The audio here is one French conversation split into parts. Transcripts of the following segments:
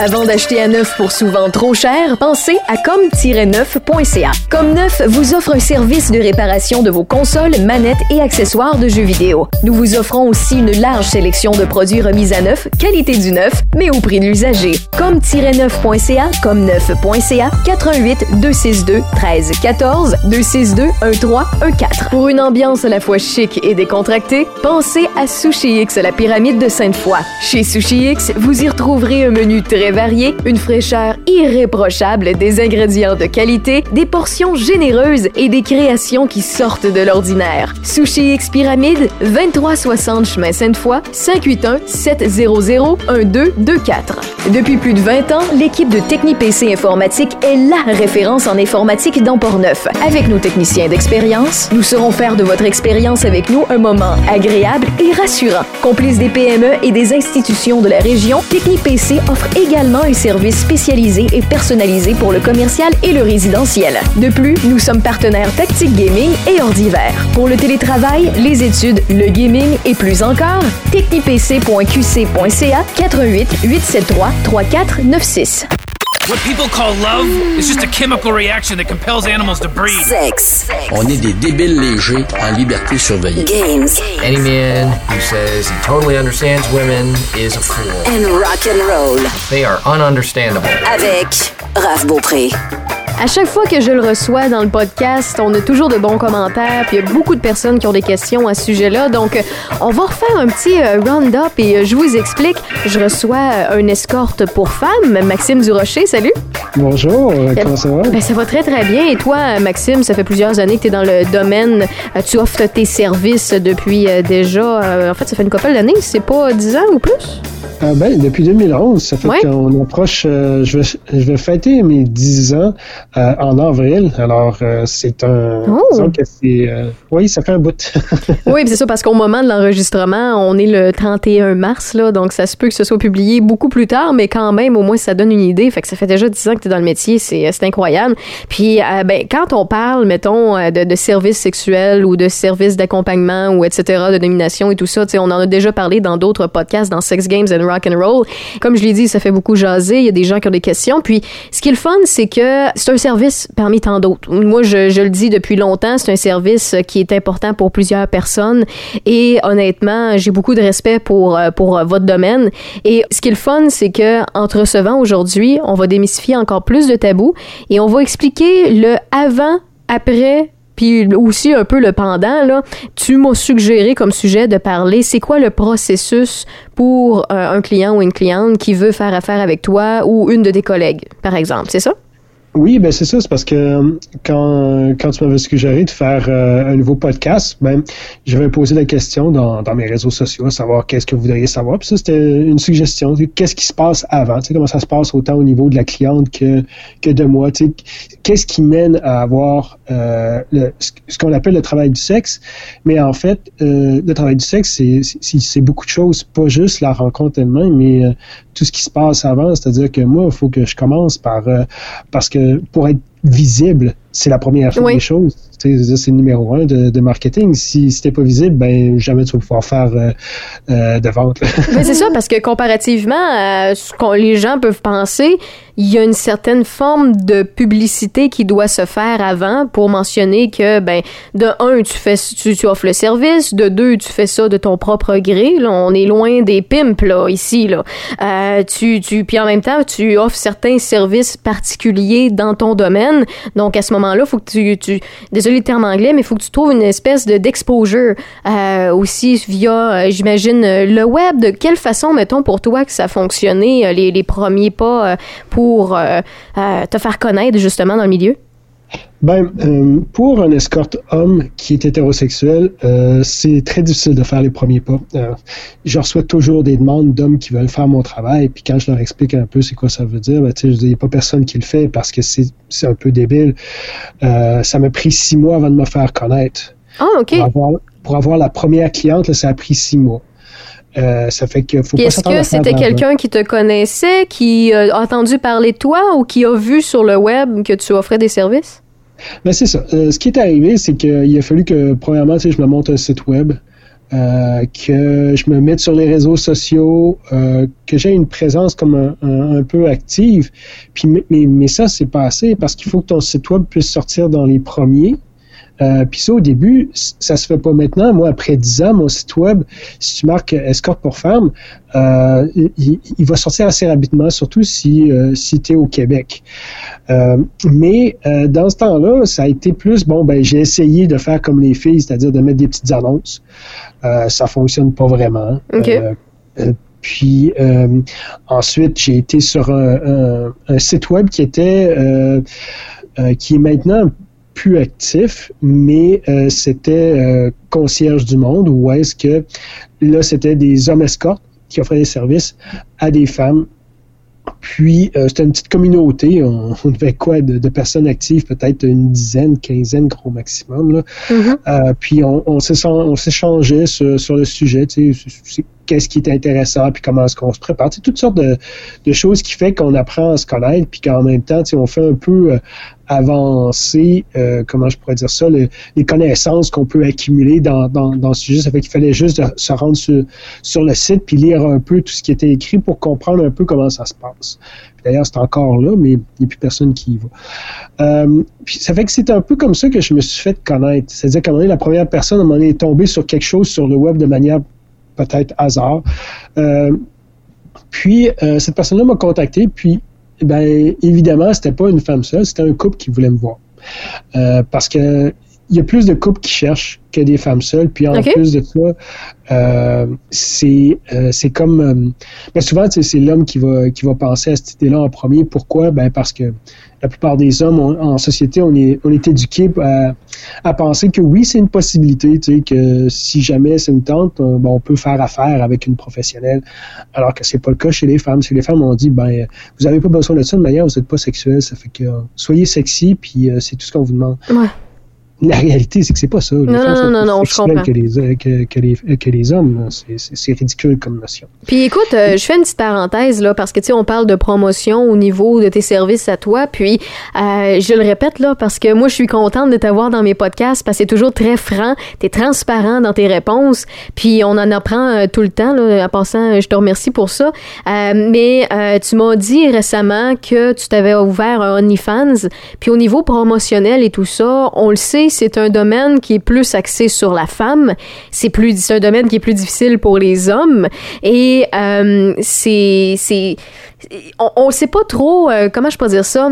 Avant d'acheter à neuf pour souvent trop cher, pensez à comme-neuf.ca. Comme Neuf vous offre un service de réparation de vos consoles, manettes et accessoires de jeux vidéo. Nous vous offrons aussi une large sélection de produits remis à neuf, qualité du neuf, mais au prix de l'usager. Comme-neuf.ca, comme-neuf.ca, 88 262 13 14 262 13 14. Pour une ambiance à la fois chic et décontractée, pensez à Sushi X, la pyramide de Sainte-Foy. Chez Sushi X, vous y retrouverez un menu très varié, une fraîcheur irréprochable, des ingrédients de qualité, des portions généreuses et des créations qui sortent de l'ordinaire. Sushi X Pyramide, 2360 chemin Sainte-Foy, 581 700 1224. Depuis plus de 20 ans, l'équipe de TechniPC Informatique est la référence en informatique dans Portneuf. Avec nos techniciens d'expérience, nous saurons faire de votre expérience avec nous un moment agréable et rassurant. Complice des PME et des institutions de la région, TechniPC offre également un service spécialisé et personnalisé pour le commercial et le résidentiel. De plus, nous sommes partenaires Tactique Gaming et Ordiver. Pour le télétravail, les études, le gaming et plus encore, technipc.qc.ca 88 873 3496. What people call love is just a chemical reaction that compels animals to breed. Sex. On est des débiles légers en liberté surveillée. Games. Any man who says he totally understands women is a fool. And rock and roll. They are ununderstandable. Avec Raph Beaupré. À chaque fois que je le reçois dans le podcast, on a toujours de bons commentaires, puis il y a beaucoup de personnes qui ont des questions à ce sujet-là. Donc, euh, on va refaire un petit euh, round-up et euh, je vous explique. Je reçois euh, un escorte pour femmes, Maxime Durocher. Salut. Bonjour, euh, comment ça va? Ben, ça va très, très bien. Et toi, euh, Maxime, ça fait plusieurs années que tu es dans le domaine. Euh, Tu offres tes services depuis euh, déjà. euh, en fait, ça fait une couple d'années. C'est pas 10 ans ou plus? Ah ben, depuis 2011, ça fait Ouais. qu'on approche, euh, je, vais, je vais fêter mes 10 ans euh, en avril. Alors, euh, c'est un... Oh. disons que c'est... euh, oui, ça fait un bout. Oui, c'est ça, parce qu'au moment de l'enregistrement, on est le 31 mars, là, donc ça se peut que ce soit publié beaucoup plus tard, mais quand même, au moins, ça donne une idée. Fait que ça fait déjà 10 ans que tu es dans le métier, c'est c'est incroyable. Puis, euh, ben, quand on parle, mettons, euh, de, de services sexuels ou de services d'accompagnement ou etc., de domination et tout ça, on en a déjà parlé dans d'autres podcasts, dans Sex Games and Rock and Roll. Comme je l'ai dit, ça fait beaucoup jaser, il y a des gens qui ont des questions. Puis, ce qui est le fun, c'est que c'est un service parmi tant d'autres. Moi, je, le dis depuis longtemps, c'est un service qui est important pour plusieurs personnes. Et honnêtement, j'ai beaucoup de respect pour, euh, pour euh, votre domaine. Et ce qui est le fun, c'est que en te recevant aujourd'hui, on va démystifier encore plus de tabous et on va expliquer le avant, après, puis aussi un peu le pendant, là, tu m'as suggéré comme sujet de parler, c'est quoi le processus pour euh, un client ou une cliente qui veut faire affaire avec toi ou une de tes collègues, par exemple, c'est ça? Oui, ben c'est ça, c'est parce que euh, quand, quand tu m'avais suggéré de faire euh, un nouveau podcast, ben j'avais posé la question dans, dans mes réseaux sociaux, à savoir qu'est-ce que vous voudriez savoir. Puis ça, c'était une suggestion. Qu'est-ce qui se passe avant? Tu sais, comment ça se passe autant au niveau de la cliente que, que de moi? Tu sais, qu'est-ce qui mène à avoir euh, le, ce qu'on appelle le travail du sexe? Mais en fait, euh, le travail du sexe, c'est- beaucoup de choses, pas juste la rencontre elle-même, mais tout ce qui se passe avant. C'est-à-dire que moi, il faut que je commence par parce que pour être visible, c'est la première Oui. des choses. C'est le numéro un de, de marketing. Si, si t'es pas visible, ben jamais tu vas pouvoir faire euh, euh, de vente. Mais c'est ça, parce que comparativement à ce que les gens peuvent penser, il y a une certaine forme de publicité qui doit se faire avant pour mentionner que, ben, de un, tu fais, tu, tu offres le service, de deux, tu fais ça de ton propre gré. Là, on est loin des pimps, là, ici, là. Euh, tu, tu, puis en même temps, tu offres certains services particuliers dans ton domaine. Donc, à ce moment-là, faut que tu, tu, désolé le terme anglais, mais il faut que tu trouves une espèce de d'exposure euh, aussi via, euh, j'imagine, euh, le web. De quelle façon, mettons, pour toi que ça a fonctionné, les, les premiers pas pour te faire connaître justement dans le milieu? Ben, euh, pour un escorte homme qui est hétérosexuel, euh, c'est très difficile de faire les premiers pas. Euh, je reçois toujours des demandes d'hommes qui veulent faire mon travail, puis quand je leur explique un peu c'est quoi ça veut dire, ben, tu sais, je dis, il n'y a pas personne qui le fait parce que c'est un peu débile. Euh, ça m'a pris six mois avant de me faire connaître. Ah, OK. Pour avoir, pour avoir la première cliente, là, ça a pris six mois. Euh, ça fait que faut pas Est-ce que c'était quelqu'un qui te connaissait, qui a entendu parler de toi ou qui a vu sur le web que tu offrais des services? Ben, c'est ça. Euh, ce qui est arrivé, c'est qu'il a fallu que, premièrement, tu sais, je me monte un site web. euh, que je me mette sur les réseaux sociaux, euh, que j'ai une présence comme un, peu active. Puis, mais, mais ça, c'est pas assez parce qu'il faut que ton site web puisse sortir dans les premiers. Euh, puis ça, au début, ça se fait pas maintenant. Moi, après 10 ans, mon site web, si tu marques escorte pour femmes, euh, il, il, va sortir assez rapidement, surtout si, euh, si tu es au Québec. Euh, mais euh, dans ce temps-là, ça a été plus, bon, ben j'ai essayé de faire comme les filles, c'est-à-dire de mettre des petites annonces. Euh, ça fonctionne pas vraiment. Okay. puis ensuite, j'ai été sur un, un, un, site web qui était, qui est maintenant plus actif, mais euh, c'était euh, Concierge du Monde, où est-ce que là, c'était des hommes escortes qui offraient des services à des femmes. Puis, euh, c'était une petite communauté. On, on avait quoi de, de, personnes actives? Peut-être une dizaine, quinzaine, gros maximum. Là. Mm-hmm. puis, on, on s'échangeait sur, sur, le sujet. Tu sais, qu'est-ce qui est intéressant, puis comment est-ce qu'on se prépare. C'est toutes sortes de, de, choses qui fait qu'on apprend à se connaître, puis qu'en même temps, on fait un peu avancer, euh, comment je pourrais dire ça, le, les connaissances qu'on peut accumuler dans, dans, dans, ce sujet. Ça fait qu'il fallait juste se rendre sur, sur le site, puis lire un peu tout ce qui était écrit pour comprendre un peu comment ça se passe. D'ailleurs, c'est encore là, mais il n'y a plus personne qui y va. Euh, puis ça fait que c'est un peu comme ça que je me suis fait connaître. C'est-à-dire qu'à un moment donné, la première personne, à un moment donné, est tombée sur quelque chose sur le web de manière peut-être hasard. Euh, puis, euh, cette personne-là m'a contacté, puis, ben, évidemment, c'était pas une femme seule, c'était un couple qui voulait me voir. Euh, parce que il y a plus de couples qui cherchent que des femmes seules. Puis en okay. plus de ça, euh, c'est euh, comme euh, ben souvent c'est l'homme qui va qui va penser à cette idée-là en premier. Pourquoi? Ben parce que la plupart des hommes on, en société on est on est éduqués à, à penser que oui c'est une possibilité, tu sais que si jamais c'est une tente, ben, on peut faire affaire avec une professionnelle. Alors que c'est pas le cas chez les femmes. Chez les femmes on dit ben vous avez pas besoin de ça de manière vous êtes pas sexuel, ça fait que soyez sexy puis c'est tout ce qu'on vous demande. Ouais la réalité, c'est que c'est pas ça. Les non, femmes non, non, je comprends. Que les, que, que, les, que les hommes, c'est ridicule comme notion. Puis écoute, euh, je fais une petite parenthèse là parce que tu sais, on parle de promotion au niveau de tes services à toi. Puis euh, je le répète là parce que moi, je suis contente de t'avoir dans mes podcasts parce que c'est toujours très franc, t'es transparent dans tes réponses. Puis on en apprend euh, tout le temps. Là, en passant, je te remercie pour ça. Mais tu m'as dit récemment que tu t'avais ouvert un OnlyFans. Puis au niveau promotionnel et tout ça, on le sait c'est un domaine qui est plus axé sur la femme. C'est plus, un domaine qui est plus difficile pour les hommes. Et euh, c'est, c'est, on, ne sait pas trop euh, comment je peux dire ça?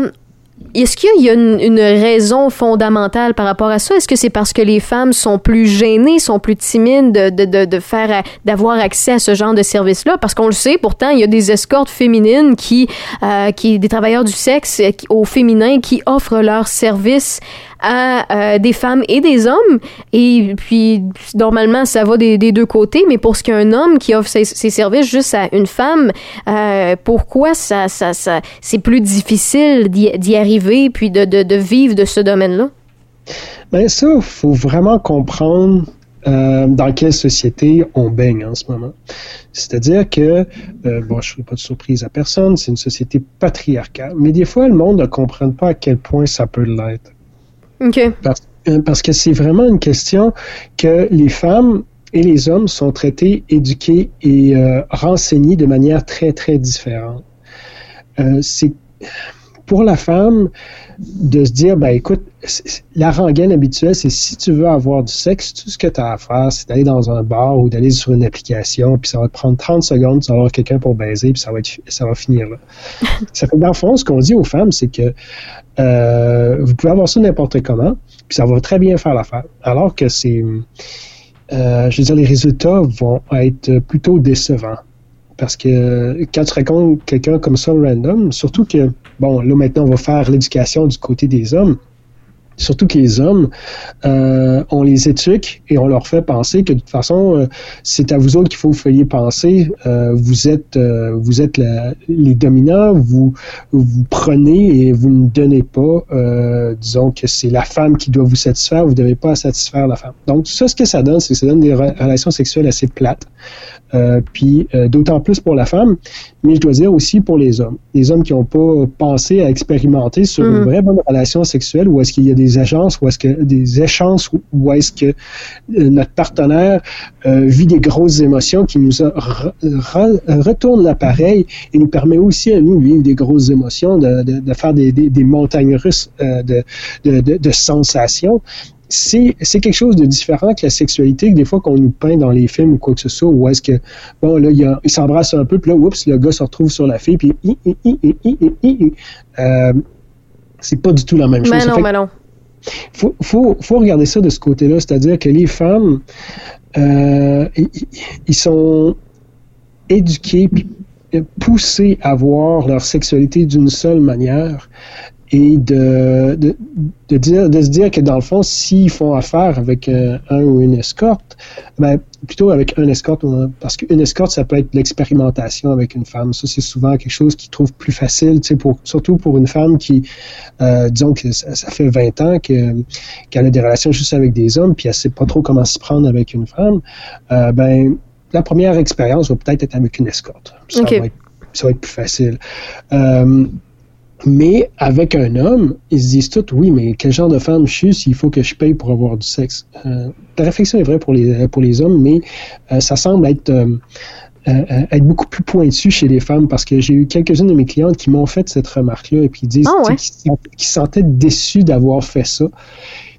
Est-ce qu'il y a une, raison fondamentale par rapport à ça? Est-ce que c'est parce que les femmes sont plus gênées, sont plus timides de, de, de, faire, d'avoir accès à ce genre de service-là? Parce qu'on le sait, pourtant, il y a des escortes féminines qui, euh, qui des travailleurs du sexe qui, au féminin qui offrent leurs services à euh, des femmes et des hommes. Et puis, normalement, ça va des, deux côtés. Mais pour ce qu'un homme qui offre ses, services juste à une femme, euh, pourquoi ça, ça, ça c'est plus difficile d'y arriver puis de, vivre de ce domaine-là? Bien, ça, il faut vraiment comprendre euh, dans quelle société on baigne en ce moment. C'est-à-dire que, bon, je ne ferai pas de surprise à personne, c'est une société patriarcale, mais des fois, le monde ne comprend pas à quel point ça peut l'être. Okay. Parce, parce, que c'est vraiment une question que les femmes et les hommes sont traités, éduqués et euh, renseignés de manière très, très différente. Euh, c'est pour la femme de se dire, ben écoute, la rengaine habituelle, c'est si tu veux avoir du sexe, tout ce que tu as à faire, c'est d'aller dans un bar ou d'aller sur une application, puis ça va te prendre 30 secondes, tu vas avoir quelqu'un pour baiser, puis ça va, être, ça va finir là. ça fait dans le fond, ce qu'on dit aux femmes, c'est que euh, vous pouvez avoir ça n'importe comment, puis ça va très bien faire l'affaire. Alors que c'est, euh, je veux dire, les résultats vont être plutôt décevants. Parce que quand tu racontes quelqu'un comme ça random, surtout que, bon, là maintenant on va faire l'éducation du côté des hommes, surtout que les hommes, euh, on les éduque et on leur fait penser que de toute façon, euh, c'est à vous autres qu'il faut vous faire penser. Euh, vous êtes, vous êtes la, les dominants, vous, vous prenez et vous ne donnez pas. Disons que c'est la femme qui doit vous satisfaire, vous ne devez pas satisfaire la femme. Donc ça, ce que ça donne, c'est que ça donne des relations sexuelles assez plates. Puis d'autant plus pour la femme, mais je dois dire aussi pour les hommes. Les hommes qui n'ont pas pensé à expérimenter sur Mhm. une vraie bonne relation sexuelle où est-ce qu'il y a des des agences ou est-ce que des échanges où est-ce que euh, notre partenaire euh, vit des grosses émotions qui nous a retourne l'appareil et nous permet aussi à nous de vivre des grosses émotions, de, de, de faire des, des, des, montagnes russes euh, de, de, sensations c'est quelque chose de différent que la sexualité que des fois qu'on nous peint dans les films ou quoi que ce soit, où est-ce que, bon, là, il, il s'embrasse un peu, puis là, oups, le gars se retrouve sur la fille, puis euh, c'est pas du tout la même mais chose. Non, mais non. Faut, faut, regarder ça de ce côté-là, c'est-à-dire que les femmes, euh, ils sont éduqués, poussés à voir leur sexualité d'une seule manière et de, de, de, dire, de se dire que dans le fond, s'ils font affaire avec un, ou une escorte, ben, plutôt avec un escorte, parce qu'une escorte, ça peut être l'expérimentation avec une femme. Ça, c'est souvent quelque chose qu'ils trouvent plus facile, pour, surtout pour une femme qui, euh, disons que ça, fait 20 ans qu'elle a des relations juste avec des hommes, puis elle sait pas trop comment se prendre avec une femme. Euh, ben, la première expérience va peut-être être avec une escorte. Ça, va, être, ça va être plus facile. Euh, mais avec un homme, ils se disent tous, oui, mais quel genre de femme je suis s'il faut que je paye pour avoir du sexe? Euh, la réflexion est vraie pour les, pour les hommes, mais euh, ça semble être, euh, être beaucoup plus pointu chez les femmes parce que j'ai eu quelques-unes de mes clientes qui m'ont fait cette remarque-là et puis ils disent ah qu'ils se sentaient déçus d'avoir fait ça.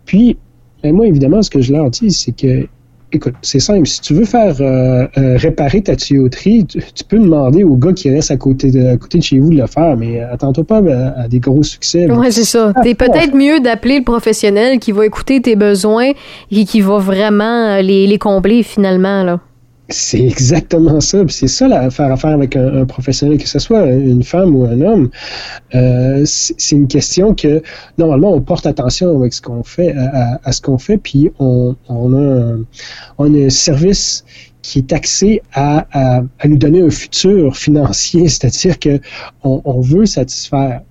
Puis, ben, moi, évidemment, ce que je leur dis, c'est que écoute, c'est simple. Si tu veux faire euh, euh, réparer ta tuyauterie, tu, peux demander au gars qui reste à côté de, côté de chez vous de le faire, mais attends-toi pas à, des gros succès. Oui, c'est ça. T'es peut-être mieux d'appeler le professionnel qui va écouter tes besoins et qui va vraiment les, les combler finalement, là. C'est exactement ça. C'est ça, la, faire affaire avec un, professionnel, que ce soit une femme ou un homme. Euh, c'est une question que, normalement, on porte attention avec ce qu'on fait, à, ce qu'on fait, puis on, on, a un, on a un service qui est axé à, à, à, nous donner un futur financier, c'est-à-dire que on, on, veut satisfaire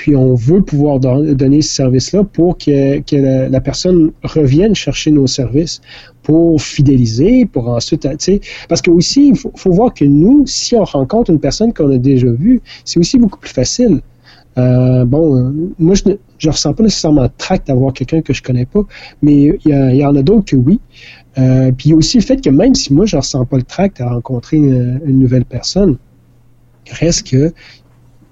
puis on veut pouvoir donner ce service-là pour que, que la, personne revienne chercher nos services pour fidéliser, pour ensuite, parce que aussi, il faut, voir que nous, si on rencontre une personne qu'on a déjà vue, c'est aussi beaucoup plus facile. Euh, bon, moi, je ne ressens pas nécessairement de tract d'avoir quelqu'un que je connais pas, mais il y, en a d'autres que oui. Euh, puis il y a aussi le fait que même si moi, je ne ressens pas le tract à rencontrer une, une nouvelle personne, reste que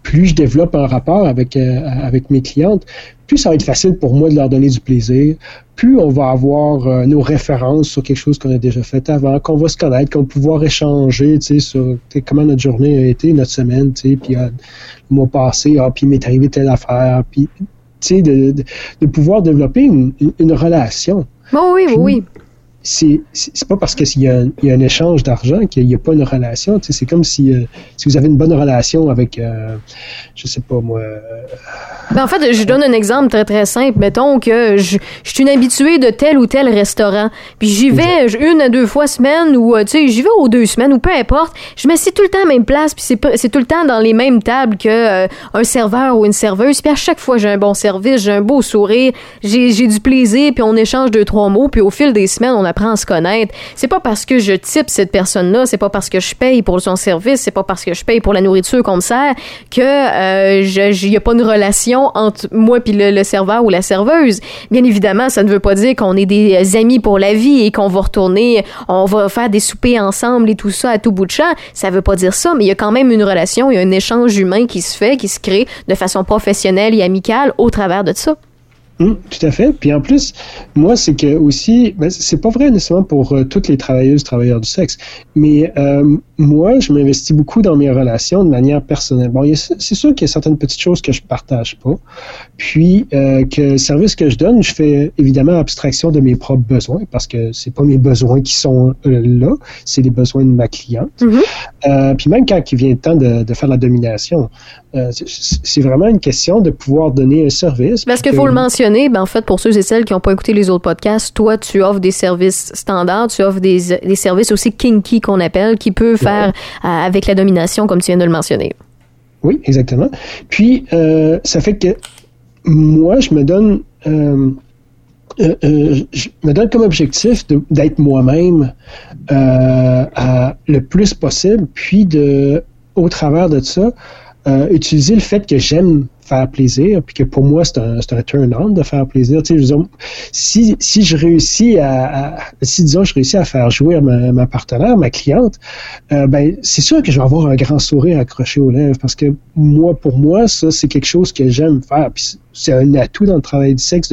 plus je développe un rapport avec, euh, avec mes clientes, plus ça va être facile pour moi de leur donner du plaisir, plus on va avoir euh, nos références sur quelque chose qu'on a déjà fait avant, qu'on va se connaître, qu'on va pouvoir échanger sur comment notre journée a été, notre semaine, puis euh, le mois passé, ah, puis il m'est arrivé telle affaire, puis de, de, de, pouvoir développer une, une, relation. Bon, oui, oui, oui c'est pas parce qu'il y, a un, y a un échange d'argent qu'il n'y a pas une relation. C'est comme si, euh, si vous avez une bonne relation avec, euh, je sais pas moi. Euh, ben, en fait, je donne un exemple très très simple. Mettons que je, je suis une habituée de tel ou tel restaurant, puis j'y vais une à deux fois semaine ou tu sais j'y vais aux deux semaines ou peu importe. Je m'assieds tout le temps à la même place, puis c'est tout le temps dans les mêmes tables que un serveur ou une serveuse. Puis à chaque fois j'ai un bon service, j'ai un beau sourire, j'ai j'ai du plaisir, puis on échange deux trois mots, puis au fil des semaines on apprend à se connaître. C'est pas parce que je type cette personne-là, c'est pas parce que je paye pour son service, c'est pas parce que je paye pour la nourriture qu'on me sert que euh, y a pas une relation entre moi puis le, serveur ou la serveuse. Bien évidemment, ça ne veut pas dire qu'on est des amis pour la vie et qu'on va retourner, on va faire des soupers ensemble et tout ça à tout bout de champ. Ça veut pas dire ça, mais il y a quand même une relation, il y a un échange humain qui se fait, qui se crée de façon professionnelle et amicale au travers de ça. Hum, tout à fait. Puis en plus, moi, c'est que aussi, ben, c'est pas vrai nécessairement pour euh, toutes les travailleuses, travailleurs du sexe, mais euh, moi, je m'investis beaucoup dans mes relations de manière personnelle. Bon, c'est sûr qu'il y a certaines petites choses que je partage pas, puis euh, que le service que je donne, je fais évidemment abstraction de mes propres besoins parce que c'est pas mes besoins qui sont euh, là, c'est les besoins de ma cliente. Mm-hmm. euh, puis même quand il vient le temps de, de faire la domination, c'est vraiment une question de pouvoir donner un service. Parce qu'il faut le mentionner, ben en fait, pour ceux et celles qui n'ont pas écouté les autres podcasts, toi, tu offres des services standards, tu offres des, des services aussi kinky qu'on appelle, qui peuvent euh, avec la domination, comme tu viens de le mentionner. Oui, exactement. Puis, euh, ça fait que moi, je me donne, euh, je me donne comme objectif d'être moi-même le plus possible, puis de, au travers de ça, euh, utiliser le fait que j'aime faire plaisir, puis que pour moi, c'est un, un turn-on de faire plaisir. Tu sais, je veux dire, si, si je réussis à, si disons, je réussis à faire jouer ma, ma partenaire, ma cliente, euh, ben, c'est sûr que je vais avoir un grand sourire accroché aux lèvres, parce que moi, pour moi, ça, c'est quelque chose que j'aime faire. Puis c'est un atout dans le travail du sexe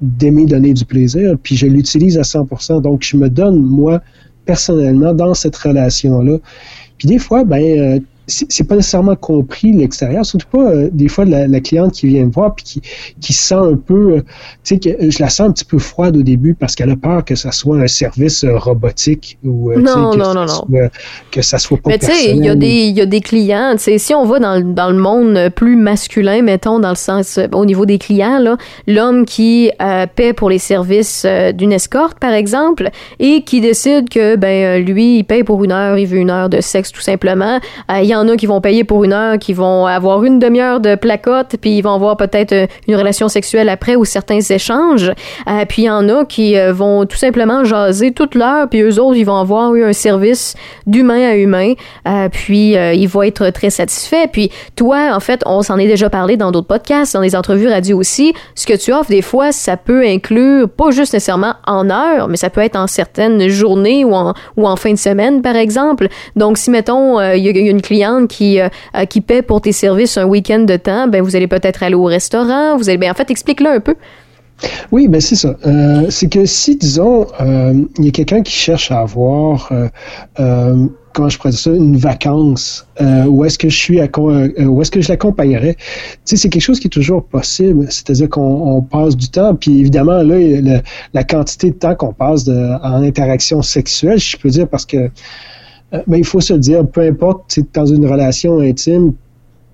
d'aimer donner du plaisir, puis je l'utilise à 100%. Donc, je me donne, moi, personnellement, dans cette relation-là. Puis des fois, ben, euh, c'est pas nécessairement compris l'extérieur, surtout pas euh, des fois la, la, cliente qui vient me voir puis qui, qui sent un peu, euh, tu sais, que je la sens un petit peu froide au début parce qu'elle a peur que ça soit un service euh, robotique ou non, que non, ça non, soit, que ça soit pas Mais tu sais, il y a des il y a des clients, tu sais, si on va dans, dans le monde plus masculin, mettons dans le sens au niveau des clients là, l'homme qui euh, paie pour les services euh, d'une escorte par exemple et qui décide que ben lui il paye pour une heure, il veut une heure de sexe tout simplement, il y en a qui vont payer pour une heure, qui vont avoir une demi-heure de placotte, puis ils vont avoir peut-être euh, une relation sexuelle après ou certains échanges. Euh, puis il y en a qui euh, vont tout simplement jaser toute l'heure, puis eux autres, ils vont avoir eu un service d'humain à humain, puis ils vont être très satisfaits. Puis toi, en fait, on s'en est déjà parlé dans d'autres podcasts, dans des entrevues radio aussi. Ce que tu offres, des fois, ça peut inclure pas juste nécessairement en heure, mais ça peut être en certaines journées ou en, ou en fin de semaine, par exemple. Donc, si, mettons, il y, a une cliente qui qui, euh, qui paie pour tes services un week-end de temps, ben vous allez peut-être aller au restaurant. Vous allez, ben en fait, explique-le un peu. Oui, ben c'est ça. Euh, c'est que si, disons, euh, il y a quelqu'un qui cherche à avoir, euh, euh, comment je pourrais ça, une vacance, euh, où est-ce que je suis, où est-ce que je l'accompagnerais, tu sais, c'est quelque chose qui est toujours possible. C'est-à-dire qu'on on passe du temps, puis évidemment, là, la quantité de temps qu'on passe en interaction sexuelle, je peux dire, parce que mais ben, il faut se dire, peu importe, dans une relation intime,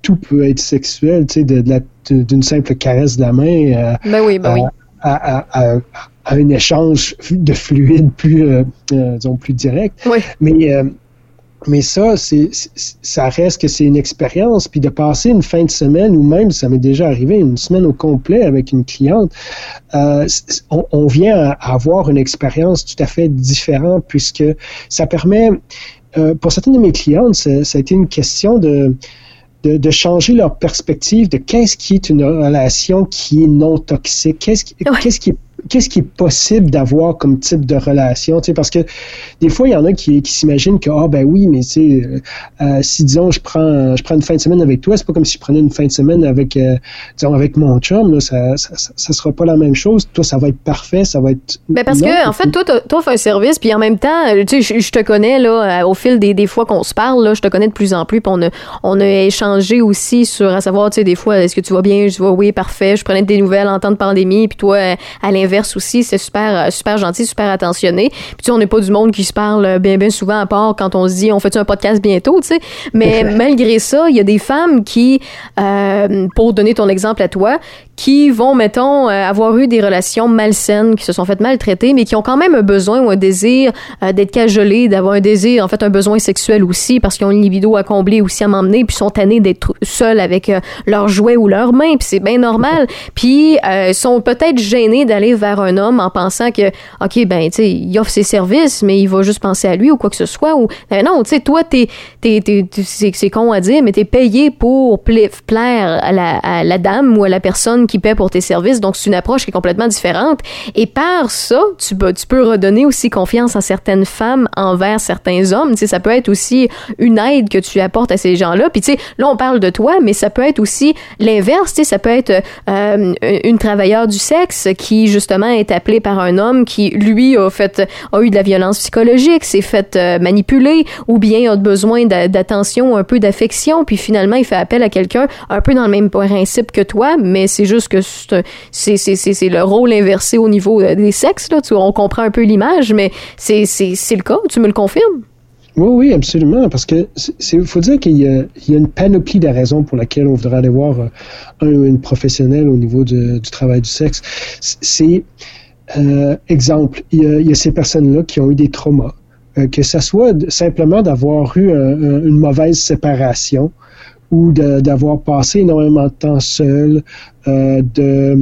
tout peut être sexuel, tu sais, de, de d'une simple caresse de la main euh, ben oui, ben oui. À, à, à, un échange de fluide plus, euh, euh, disons, plus direct. Oui. Mais, euh, mais ça, c'est, ça reste que c'est une expérience. Puis de passer une fin de semaine, ou même, ça m'est déjà arrivé, une semaine au complet avec une cliente, euh, on, on, vient à avoir une expérience tout à fait différente puisque ça permet euh, pour certaines de mes clientes, ça, ça, a été une question de, de, de changer leur perspective de qu'est-ce qui est une relation qui est non toxique, qu'est-ce qui, Ouais. qu'est-ce qui est qu'est-ce qui est possible d'avoir comme type de relation, tu sais, parce que des fois, il y en a qui, qui s'imaginent que, ah ben oui, mais tu sais, euh, si disons, je prends, je prends une fin de semaine avec toi, c'est pas comme si je prenais une fin de semaine avec, euh, disons, avec mon chum, là, ça, ça, ça, ça sera pas la même chose. Toi, ça va être parfait, ça va être... Ben parce non, que, en fait, toi, t'offres un service, puis en même temps, euh, tu sais, je, je te connais, là, au fil des, des fois qu'on se parle, là, je te connais de plus en plus, puis on a, on a échangé aussi sur, à savoir, tu sais, des fois, est-ce que tu vas bien? Je dis, oui, parfait, je prenais des nouvelles en temps de pandémie, puis toi, à l'inverse aussi, c'est super, super gentil, super attentionné. Puis tu sais, on n'est pas du monde qui se parle bien, bien souvent, à part quand on se dit, on fait un podcast bientôt, tu sais. Mais malgré ça, il y a des femmes qui, euh, pour donner ton exemple à toi, qui vont, mettons, euh, avoir eu des relations malsaines, qui se sont faites maltraiter, mais qui ont quand même un besoin ou un désir euh, d'être cajolées, d'avoir un désir, en fait, un besoin sexuel aussi, parce qu'ils ont une libido à combler aussi à m'emmener, puis sont tannés d'être seuls avec euh, leurs jouets ou leurs mains, puis c'est bien normal. Puis euh, sont peut-être gênés d'aller vers un homme en pensant que, OK, ben, tu sais, il offre ses services, mais il va juste penser à lui ou quoi que ce soit. Ou, ben non, tu sais, toi, t'es, t'es, t'es, c'est, con à dire, mais t'es payé pour pla- plaire à la, à la dame ou à la personne paie pour tes services. Donc, c'est une approche qui est complètement différente. Et par ça, tu peux, redonner aussi confiance en certaines femmes envers certains hommes. Tu sais, ça peut être aussi une aide que tu apportes à ces gens-là. Puis, tu sais, là, on parle de toi, mais ça peut être aussi l'inverse. Tu sais, ça peut être euh, une travailleure du sexe qui, justement, est appelée par un homme qui, lui, a fait, a eu de la violence psychologique, s'est fait euh, manipuler, ou bien a besoin d'attention, un peu d'affection, puis finalement, il fait appel à quelqu'un un peu dans le même principe que toi, mais c'est juste que c'est le rôle inversé au niveau euh, des sexes. Là. Tu, on comprend un peu l'image, mais c'est le cas. Tu me le confirmes? Oui, oui, absolument, parce que il faut dire qu'il y, y, a une panoplie de raisons pour laquelle on voudrait aller voir un ou une professionnelle au niveau du travail du sexe. C'est, euh, exemple, il y, a, ces personnes-là qui ont eu des traumas, euh, que ça soit simplement d'avoir eu un, un, une mauvaise séparation, ou d'avoir passé énormément de temps seul, euh, euh,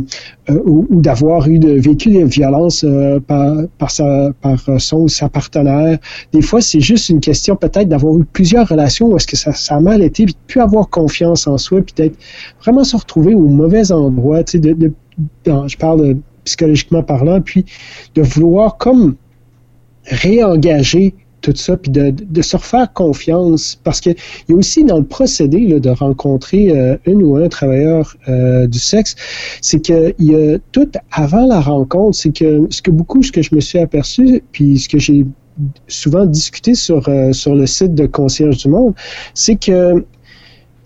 ou, d'avoir eu vécu des violences euh, par, son ou sa partenaire. Des fois, c'est juste une question peut-être d'avoir eu plusieurs relations où est-ce que ça, a mal été, puis de plus avoir confiance en soi, puis d'être vraiment se retrouver au mauvais endroit. Tu sais, je parle psychologiquement parlant, puis de vouloir comme réengager tout ça, puis de, de, se refaire confiance, parce qu'il y a aussi dans le procédé là, de rencontrer euh, une ou un travailleur euh, du sexe, c'est qu'il y a tout avant la rencontre, c'est que ce que beaucoup, ce que je me suis aperçu, puis ce que j'ai souvent discuté sur, euh, sur le site de Concierge du Monde, c'est que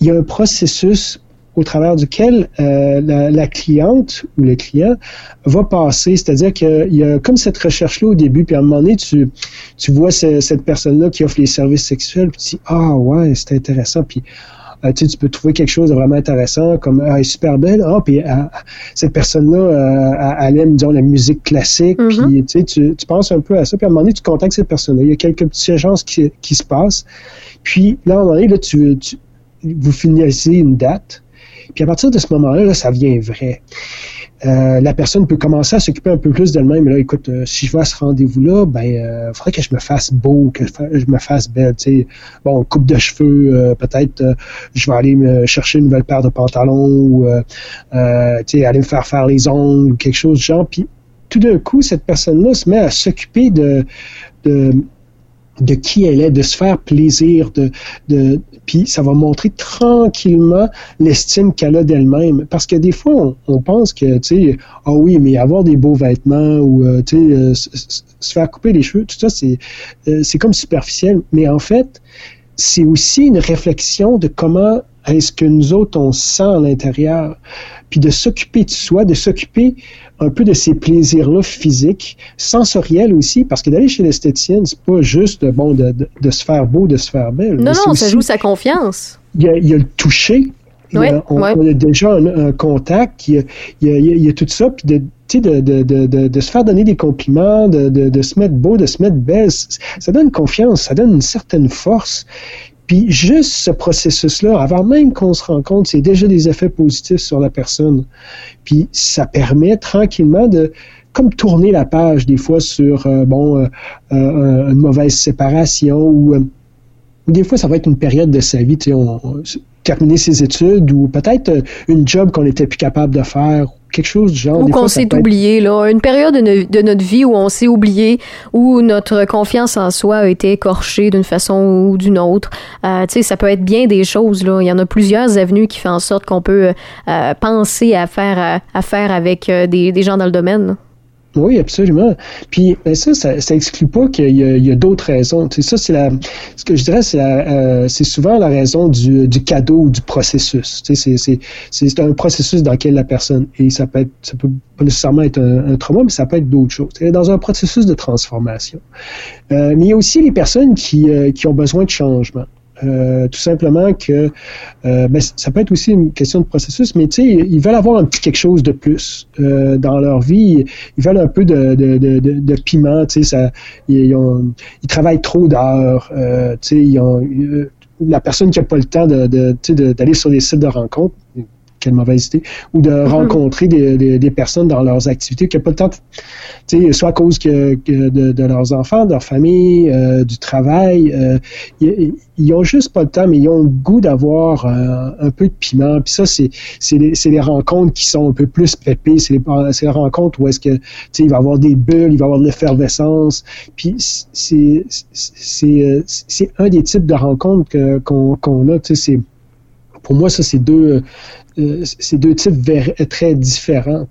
il y a un processus au travers duquel euh, la, cliente ou le client va passer. C'est-à-dire qu'il y a comme cette recherche-là au début, puis à un moment donné, tu, tu vois cette personne-là qui offre les services sexuels, puis tu dis Ah ouais, c'est intéressant. Puis euh, tu, tu peux trouver quelque chose de vraiment intéressant, comme ah, elle est super belle. Ah, puis euh, cette personne-là, elle aime, disons, la musique classique. Mm-hmm. Puis tu, tu penses un peu à ça, puis à un moment donné, tu contactes cette personne-là. Il y a quelques petites agences qui, qui se passent. Puis là, à un moment donné, là, tu, tu vous finissez une date. Puis à partir de ce moment-là, ça devient vrai. Euh, la personne peut commencer à s'occuper un peu plus d'elle-même. Là, écoute, euh, si je vais à ce rendez-vous-là, ben, il euh, faudrait que je me fasse beau, que je me fasse belle. Bon, coupe de cheveux, peut-être, je vais aller me chercher une nouvelle paire de pantalons ou, aller me faire faire les ongles ou quelque chose du genre. Puis tout d'un coup, cette personne-là se met à s'occuper de, de de qui elle est, de se faire plaisir, de, de puis ça va montrer tranquillement l'estime qu'elle a d'elle-même. Parce que des fois, on, pense que, tu sais, ah oui, mais avoir des beaux vêtements ou, euh, tu sais, euh, se faire couper les cheveux, tout ça, c'est, euh, c'est comme superficiel. Mais en fait, c'est aussi une réflexion de comment est-ce que nous autres, on sent à l'intérieur, puis de s'occuper de soi, de s'occuper un peu de ces plaisirs-là physiques, sensoriels aussi, parce que d'aller chez l'esthéticienne, c'est pas juste bon de, de, se faire beau, de se faire belle. Non, non, ça joue sa confiance. Il y a, il y a le toucher. Oui, on, a déjà un, contact, il y, a, il, y a, il y, a, tout ça, puis de, de, de, de, se faire donner des compliments, de, de, se mettre beau, de se mettre belle, ça donne confiance, ça donne une certaine force. Puis juste ce processus-là, avant même qu'on se rencontre, c'est déjà des effets positifs sur la personne. Puis ça permet tranquillement de comme tourner la page des fois sur euh, bon euh, euh, une mauvaise séparation ou des fois ça va être une période de sa vie, tu sais, on, terminer ses études ou peut-être une job qu'on n'était plus capable de faire quelque chose du genre. Ou qu'on s'est oublié, là. Une période de, notre vie où on s'est oublié, où notre confiance en soi a été écorchée d'une façon ou d'une autre. Euh, tu sais, ça peut être bien des choses, là. Il y en a plusieurs avenues qui font en sorte qu'on peut euh, penser à faire, à, faire avec euh, des, des gens dans le domaine. Oui, absolument. Puis ben ça, ça, ça exclut pas qu'il y a, a d'autres raisons. Tu sais, ça, c'est la, ce que je dirais, c'est euh, c'est souvent la raison du, du cadeau ou du processus. Tu sais, c'est, un processus dans lequel la personne et ça peut être, ça peut pas nécessairement être un, trauma, mais ça peut être d'autres choses. C'est dans un processus de transformation. Euh, mais il y a aussi les personnes qui, euh, qui ont besoin de changement. Euh, tout simplement que euh, ben, ça peut être aussi une question de processus, mais tu sais, ils veulent avoir un petit quelque chose de plus euh, dans leur vie. Ils veulent un peu de, de, de, de piment, tu sais, ça, ils, ont, ils travaillent trop d'heures, tu sais, ils ont, la personne qui n'a pas le temps d'aller sur les sites de rencontres, quelle mauvaise idée, ou de mm-hmm. rencontrer des, des, personnes dans leurs activités qui n'ont pas le temps, soit à cause que, de, leurs enfants, de leur famille, euh, du travail. Euh, ils, ils, ont juste pas le temps, mais ils ont le goût d'avoir euh, un peu de piment. Puis ça, c'est les, les, rencontres qui sont un peu plus pépées. C'est les, les, rencontres où est-ce que il va y avoir des bulles, il va y avoir de l'effervescence. Puis c'est un des types de rencontres qu'on qu'on a. C'est pour moi, ça, c'est deux, euh, c'est deux types très différents.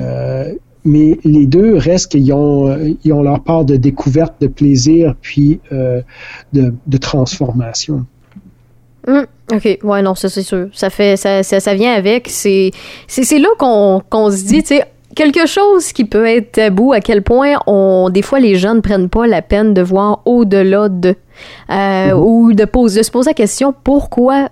Euh, mais les deux restent qu'ils ont, ils ont leur part de découverte, de plaisir, puis euh, de, transformation. Hum, OK, ouais, non, ça c'est sûr. Ça fait ça, ça, vient avec. C'est, là qu'on, se dit, tu quelque chose qui peut être tabou, à quel point on, des fois les gens ne prennent pas la peine de voir au-delà de. Euh, ou de, se poser la question pourquoi,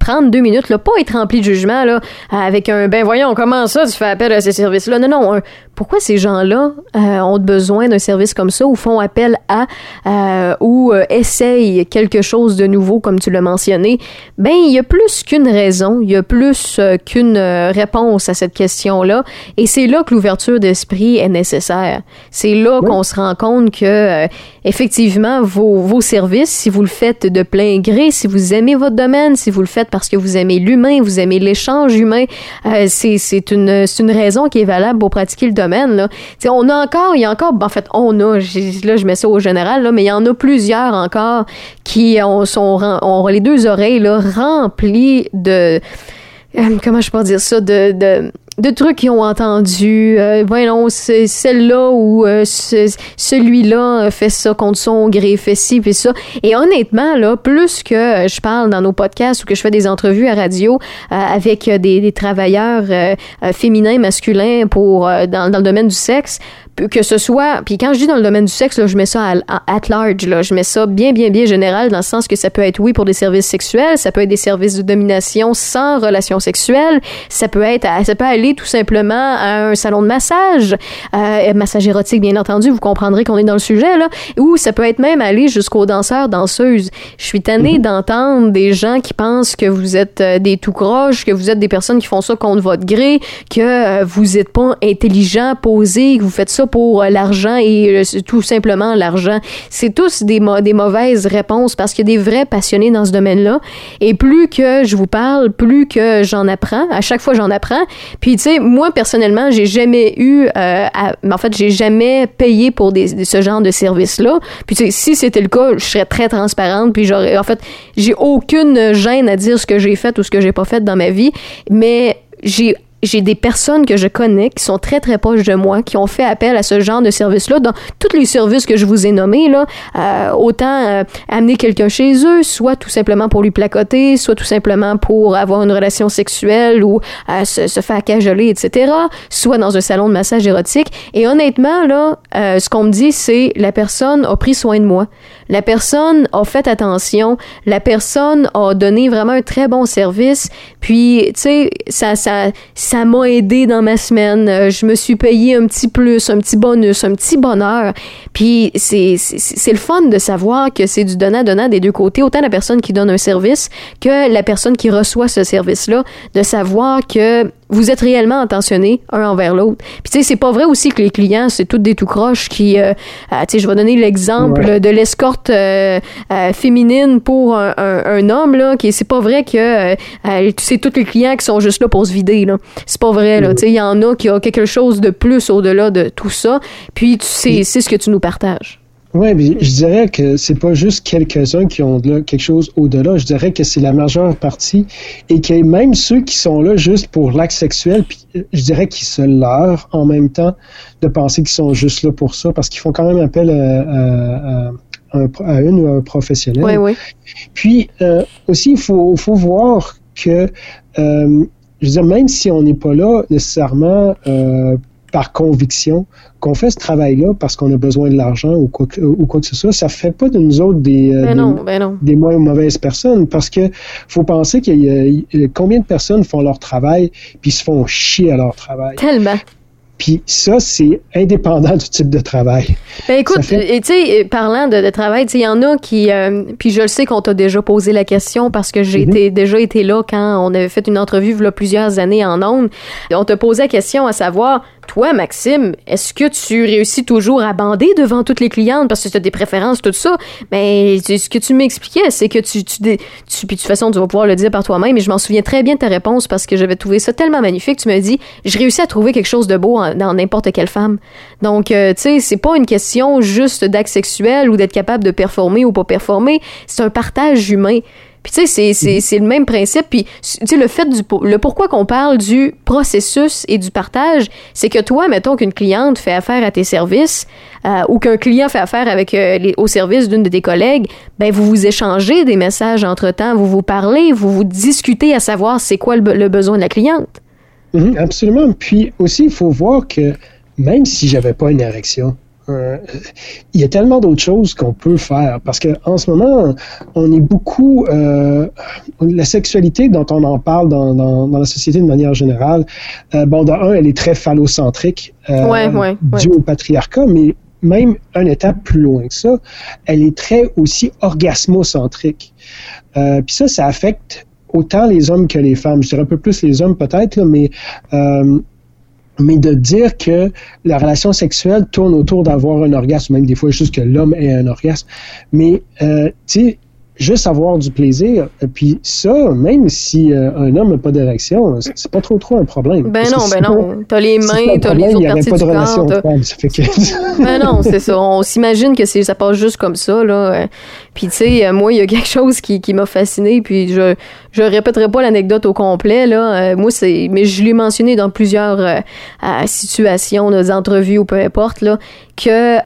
prendre deux minutes, là, pas être rempli de jugement, là, avec un ben voyons, comment ça tu fais appel à ces services-là? Non, non, pourquoi ces gens-là euh, ont besoin d'un service comme ça ou font appel à euh, ou essayent quelque chose de nouveau, comme tu l'as mentionné? Ben, il y a plus qu'une raison, il y a plus qu'une réponse à cette question-là. Et c'est là que l'ouverture d'esprit est nécessaire. C'est là qu'on se rend compte que, effectivement, vos, vos services, si vous le faites de plein gré, si vous aimez votre domaine, si vous le faites parce que vous aimez l'humain, vous aimez l'échange humain, c'est une, une raison qui est valable pour pratiquer le domaine Là. on a encore, il y a encore, en fait, on a, là je mets ça au général, là, mais il y en a plusieurs encore qui ont, sont, ont les deux oreilles là, remplies de, euh, comment je peux dire ça, de, de de trucs qu'ils ont entendu. Euh, voyons, c'est celle-là ou euh, celui-là fait ça contre son gré, fait ci, puis ça. Et honnêtement, là, plus que je parle dans nos podcasts ou que je fais des entrevues à radio euh, avec des, des travailleurs euh, féminins, masculins pour dans, dans le domaine du sexe, que ce soit, puis quand je dis dans le domaine du sexe, là, je mets ça à, at large, là, je mets ça bien, bien, bien général, dans le sens que ça peut être, oui, pour des services sexuels, ça peut être des services de domination sans relation sexuelle, ça peut être, ça peut aller tout simplement à un salon de massage, euh, massage érotique, bien entendu, vous comprendrez qu'on est dans le sujet, là, ou ça peut être même aller jusqu'aux danseurs, danseuses. Je suis tannée mhm. d'entendre des gens qui pensent que vous êtes euh, des tout croches, que vous êtes des personnes qui font ça contre votre gré, que euh, vous n'êtes pas intelligent, posé, que vous faites ça pour euh, l'argent et euh, tout simplement l'argent. C'est tous des, des mauvaises réponses parce qu'il y a des vrais passionnés dans ce domaine-là. Et plus que je vous parle, plus que j'en apprends. À chaque fois, j'en apprends. Puis, tu sais, moi, personnellement, j'ai jamais eu, euh, en fait, j'ai jamais payé pour ce genre de service-là. Puis, tu sais, si c'était le cas, je serais très transparente. Puis, j'aurais, en fait, j'ai aucune gêne à dire ce que j'ai fait ou ce que j'ai pas fait dans ma vie. Mais j'ai j'ai des personnes que je connais qui sont très très proches de moi, qui ont fait appel à ce genre de service-là dans tous les services que je vous ai nommés là, euh, autant euh, amener quelqu'un chez eux, soit tout simplement pour lui placoter, soit tout simplement pour avoir une relation sexuelle ou euh, se, se, faire cajoler, etc. Soit dans un salon de massage érotique. Et honnêtement là, ce qu'on me dit, c'est la personne a pris soin de moi. La personne a fait attention, la personne a donné vraiment un très bon service, puis tu sais ça ça ça m'a aidé dans ma semaine, euh, je me suis payé un petit plus, un petit bonus, un petit bonheur. Puis c'est le fun de savoir que c'est du donnant donnant des deux côtés, autant la personne qui donne un service que la personne qui reçoit ce service-là, de savoir que vous êtes réellement intentionnés un envers l'autre. Puis tu sais, c'est pas vrai aussi que les clients, c'est toutes des tout croches qui, euh, euh, tu sais, je vais donner l'exemple de l'escorte euh, féminine pour un, un, homme là, qui c'est pas vrai que c'est tous les clients qui sont juste là pour se vider là. C'est pas vrai là. Tu sais, il y en a qui ont quelque chose de plus au-delà de tout ça. Puis tu sais, c'est ce que tu nous partages. Oui, je dirais que c'est pas juste quelques-uns qui ont là quelque chose au-delà. Je dirais que c'est la majeure partie et que même ceux qui sont là juste pour l'acte sexuel, puis je dirais qu'ils se leurrent en même temps de penser qu'ils sont juste là pour ça parce qu'ils font quand même appel à, à, une ou un professionnel. Oui, oui. Puis euh, aussi, il faut, faut voir que, euh, je veux dire, même si on n'est pas là nécessairement euh, par conviction, qu'on fait ce travail-là parce qu'on a besoin de l'argent ou quoi, que, ou quoi que ce soit, ça fait pas de nous autres des, euh, ben ben des, moins mauvaises personnes parce que faut penser qu'il y, a combien de personnes font leur travail puis se font chier à leur travail. Tellement. Puis ça, c'est indépendant du type de travail. Ben écoute, tu sais, parlant de, travail, il y en a qui, euh, puis je le sais qu'on t'a déjà posé la question parce que j'ai été, déjà été là quand on avait fait une entrevue il y a plusieurs années en ondes. On t'a posé la question à savoir, toi, Maxime, est-ce que tu réussis toujours à bander devant toutes les clientes parce que tu as des préférences, tout ça? Mais ben, ce que tu m'expliquais, c'est que tu, tu, tu, puis de toute façon, tu vas pouvoir le dire par toi-même, et je m'en souviens très bien de ta réponse parce que j'avais trouvé ça tellement magnifique. Tu me dis, j'ai réussi à trouver quelque chose de beau dans n'importe quelle femme. Donc, euh, tu sais, c'est pas une question juste d'acte sexuel ou d'être capable de performer ou pas performer. C'est un partage humain. Puis tu sais, c'est, c'est, le même principe. Puis tu sais, le fait du le pourquoi qu'on parle du processus et du partage, c'est que toi, mettons qu'une cliente fait affaire à tes services euh, ou qu'un client fait affaire avec euh, les, au service d'une de tes collègues, ben vous vous échangez des messages entre temps, vous vous parlez, vous vous discutez à savoir c'est quoi le, besoin de la cliente. Mm-hmm, absolument. Puis aussi, il faut voir que même si j'avais pas une érection, euh, il y a tellement d'autres choses qu'on peut faire parce que en ce moment, on est beaucoup euh, la sexualité dont on en parle dans, dans, dans la société de manière générale. Euh, bon, d'un, elle est très phallocentrique, Ouais, ouais, due au patriarcat, mais même un étape plus loin que ça, elle est très aussi orgasmocentrique. Puis ça, ça affecte autant les hommes que les femmes. Je dirais un peu plus les hommes peut-être, mais mais de dire que la relation sexuelle tourne autour d'avoir un orgasme, même des fois juste que l'homme ait un orgasme. Mais, euh, tu sais, juste avoir du plaisir, euh, puis ça, même si euh, un homme n'a pas d'érection, c'est pas trop trop un problème. Ben non, ben non. T'as les mains, t'as les autres parties pas du corps. que- Ben non, c'est ça. On s'imagine que ça passe juste comme ça, là. Puis, tu sais, moi, il y a quelque chose qui, qui m'a fasciné, puis je je répéterai pas l'anecdote au complet, là. Euh, moi, c'est... Mais je l'ai mentionné dans plusieurs euh, euh, situations, des entrevues ou peu importe, là, que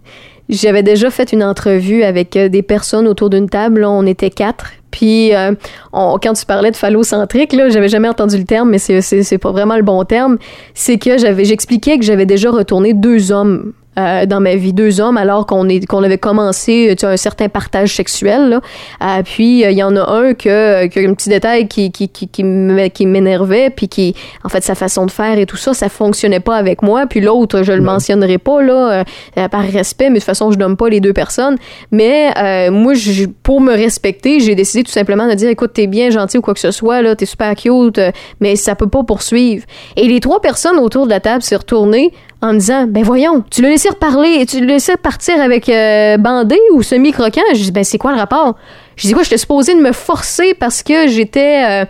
j'avais déjà fait une entrevue avec euh, des personnes autour d'une table. On était quatre. Puis, euh, on- quand tu parlais de phallocentrique, là, j'avais jamais entendu le terme, mais c'est, c'est, c'est pas vraiment le bon terme. C'est que j'avais, j'expliquais que j'avais déjà retourné deux hommes euh, dans ma vie, deux hommes, alors qu'on est qu'on avait commencé tu sais, un certain partage sexuel. Là. Euh, puis euh, il y en a un que, que un petit détail qui qui qui qui m'énervait, puis qui en fait sa façon de faire et tout ça, ça fonctionnait pas avec moi. Puis l'autre, je le mentionnerai pas là euh, euh, par respect, mais de toute façon je nomme pas les deux personnes. Mais euh, moi, je- pour me respecter, j'ai décidé tout simplement de dire écoute, t'es bien gentil ou quoi que ce soit là, t'es super cute, euh, mais ça peut pas poursuivre. Et les trois personnes autour de la table s'est retournées en me disant ben voyons tu l'as laissé reparler tu l'as laissé partir avec euh, bandé ou semi croquant je dis ben c'est quoi le rapport? Je dis quoi j'étais supposée de me forcer parce que j'étais euh,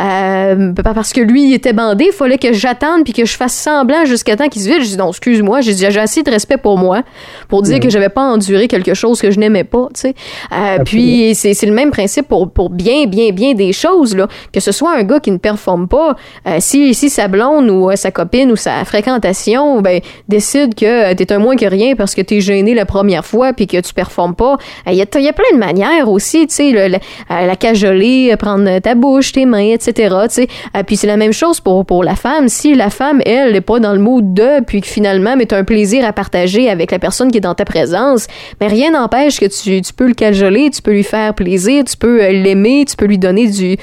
euh, pas parce que lui il était bandé il fallait que j'attende puis que je fasse semblant jusqu'à temps qu'il se vide. Je dis non excuse-moi j'ai dit j'ai assez de respect pour moi pour dire que j'avais pas enduré quelque chose que je n'aimais pas tu sais. Euh, puis c'est c'est le même principe pour pour bien bien bien des choses là. Que ce soit un gars qui ne performe pas euh, si si sa blonde ou euh, sa copine ou sa fréquentation ben décide que euh, t'es un moins que rien parce que t'es gêné la première fois puis que tu performes pas. Il y a il y a plein de manières aussi tu euh, la cajoler euh, prendre ta bouche tes mains etc tu Euh, puis c'est la même chose pour pour la femme. Si la femme elle n'est pas dans le mood de puis que finalement mais t'as un plaisir à partager avec la personne qui est dans ta présence mais rien n'empêche que tu, tu peux le cajoler tu peux lui faire plaisir tu peux l'aimer tu peux lui donner du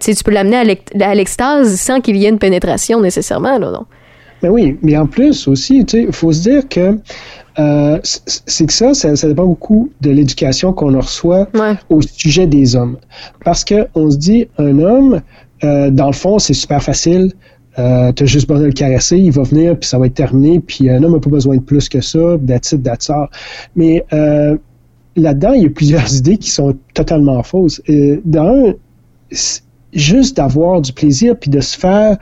tu tu peux l'amener à l'ex- à l'extase sans qu'il y ait une pénétration nécessairement là non? Ben oui, mais en plus aussi, il faut se dire que euh, c'est que ça, ça, ça dépend beaucoup de l'éducation qu'on reçoit Ouais. au sujet des hommes. Parce que on se dit, un homme, euh, dans le fond, c'est super facile. Euh, t'as juste besoin de le caresser, il va venir, puis ça va être terminé, puis un homme n'a pas besoin de plus que ça, that's it, that's all. Mais euh, là-dedans, il y a plusieurs idées qui sont totalement fausses. Euh, D'un, c'est juste d'avoir du plaisir, puis de se faire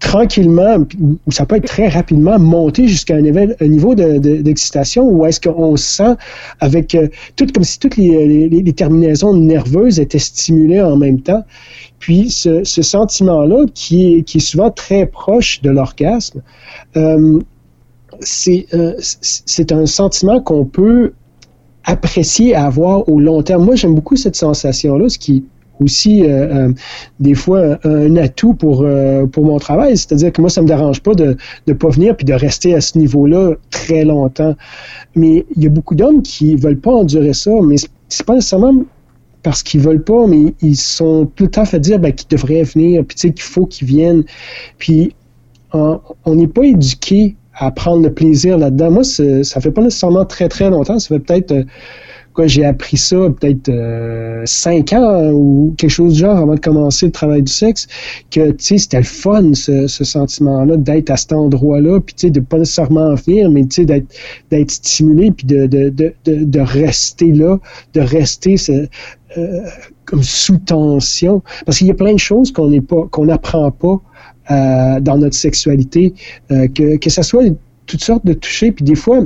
tranquillement, ou ça peut être très rapidement, monter jusqu'à un, niveau- niveau de- d'excitation où est-ce qu'on se sent avec euh, comme si toutes les, terminaisons nerveuses étaient stimulées en même temps. Puis ce, sentiment-là, qui est, qui est souvent très proche de l'orgasme, euh, c'est euh, c'est- un sentiment qu'on peut apprécier à avoir au long terme. Moi, j'aime beaucoup cette sensation-là, ce qui aussi euh, euh, des fois un, atout pour euh, pour mon travail. C'est-à-dire que moi, ça me dérange pas de ne pas venir puis de rester à ce niveau-là très longtemps. Mais il y a beaucoup d'hommes qui veulent pas endurer ça, mais c'est- pas nécessairement parce qu'ils veulent pas, mais ils sont tout temps fait dire ben, qu'ils devraient venir, puis tu sais qu'il faut qu'ils viennent. Puis on n'est pas éduqué à prendre le plaisir là-dedans. Moi, ça fait pas nécessairement très très longtemps. Ça fait peut-être euh, quoi, j'ai appris ça peut-être euh, cinq ans ou quelque chose du genre avant de commencer le travail du sexe. Que tu sais, c'était le fun ce, ce sentiment-là d'être à cet endroit-là, puis tu sais, de pas nécessairement en venir, mais tu sais, d'être d'être stimulé, puis de, de, de, de, rester là, de rester euh, comme sous tension. Parce qu'il y a plein de choses qu'on n'est pas, qu'on n'apprend pas euh, dans notre sexualité, euh, que, que ça soit toutes sortes de touchés, puis des fois,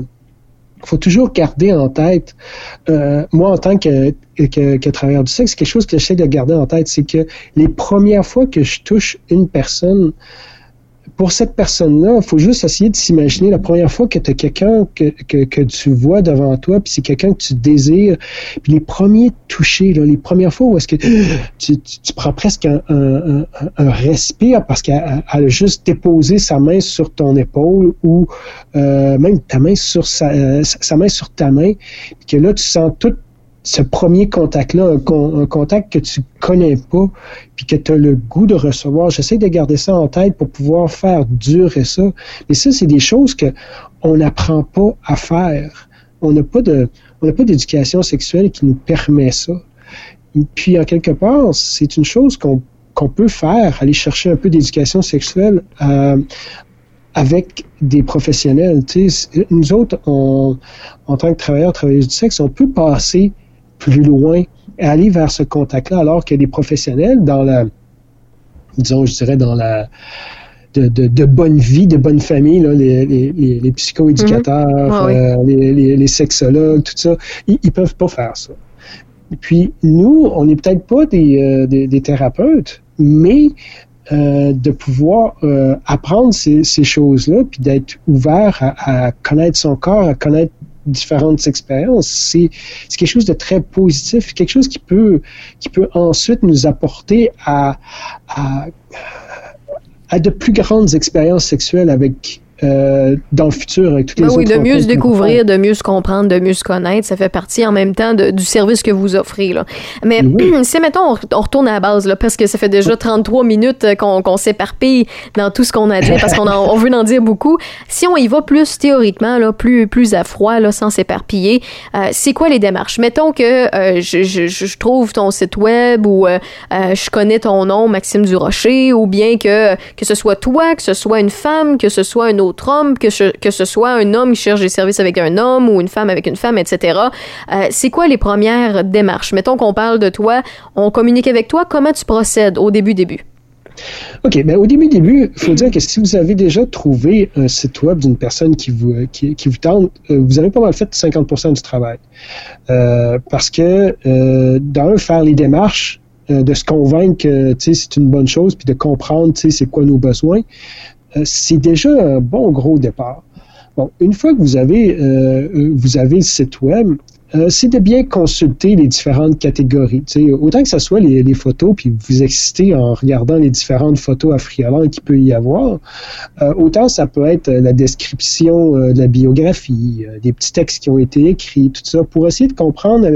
faut toujours garder en tête, euh, moi en tant que, que, que travailleur du sexe, quelque chose que j'essaie de garder en tête, c'est que les premières fois que je touche une personne, pour cette personne-là, il faut juste essayer de s'imaginer la première fois que tu as quelqu'un que, que, tu vois devant toi, puis c'est quelqu'un que tu désires, puis les premiers touchés, là, les premières fois où est-ce que tu, prends presque un, un, un, respire parce qu'elle a juste déposé sa main sur ton épaule ou euh, même ta main sur sa, euh, sa main sur ta main, puis que là, tu sens tout ce premier contact-là, un, contact que tu connais pas, puis que tu as le goût de recevoir. J'essaie de garder ça en tête pour pouvoir faire durer ça. Mais ça, c'est des choses que on n'apprend pas à faire. On n'a pas de, on n'a pas d'éducation sexuelle qui nous permet ça. Puis, en quelque part, c'est une chose qu'on peut faire, aller chercher un peu d'éducation sexuelle euh, avec des professionnels. Nous autres, en tant que travailleurs, travailleuses du sexe, on peut passer plus loin aller vers ce contact-là, alors qu'il y a des professionnels dans la, disons, je dirais, dans la, de, de, de bonne vie, de bonne famille, là, les, les, les psychoéducateurs, mhm. euh, les, les, sexologues, tout ça, ils, ils peuvent pas faire ça. Puis, nous, on n'est peut-être pas des, euh, des, des, thérapeutes, mais euh, de pouvoir apprendre ces, ces choses-là, puis d'être ouvert à, à, connaître son corps, à connaître différentes expériences, c'est quelque chose de très positif, quelque chose qui peut, ensuite nous apporter à de plus grandes expériences sexuelles avec euh, dans le futur avec toutes les ben oui, de mieux se découvrir, de mieux se comprendre, de mieux se connaître, ça fait partie en même temps de, du service que vous offrez. Là. Mais oui. si, mettons, on, retourne à la base, là, parce que ça fait déjà 33 minutes qu'on qu s'éparpille dans tout ce qu'on a dit, parce qu'on on veut en dire beaucoup. Si on y va plus théoriquement, là, plus, plus à froid, là, sans s'éparpiller, euh, c'est quoi les démarches? Mettons que euh, je, je, je, trouve ton site web ou euh, je connais ton nom, Maxime Durocher, ou bien que, que ce soit toi, que ce soit une femme, que ce soit un autre autre homme, que, ce soit un homme qui cherche des services avec un homme ou une femme avec une femme, etc. Euh, c'est quoi les premières démarches? Mettons qu'on parle de toi, on communique avec toi, comment tu procèdes au début, début? OK. Ben, au début, début, il faut dire que si vous avez déjà trouvé un site web d'une personne qui vous, qui, qui vous tente, euh, vous avez pas mal fait 50% du travail. Euh, parce que, euh, d'un, faire les démarches, euh, de se convaincre que c'est une bonne chose, puis de comprendre c'est quoi nos besoins, euh, c'est déjà un bon gros départ. Bon, une fois que vous avez, euh, vous avez le site web, euh, c'est de bien consulter les différentes catégories. sais, autant que ce soit les, photos, puis vous exciter en regardant les différentes photos affriolantes qu'il peut y avoir, euh, autant ça peut être la description euh, de la biographie, euh, des petits textes qui ont été écrits, tout ça, pour essayer de comprendre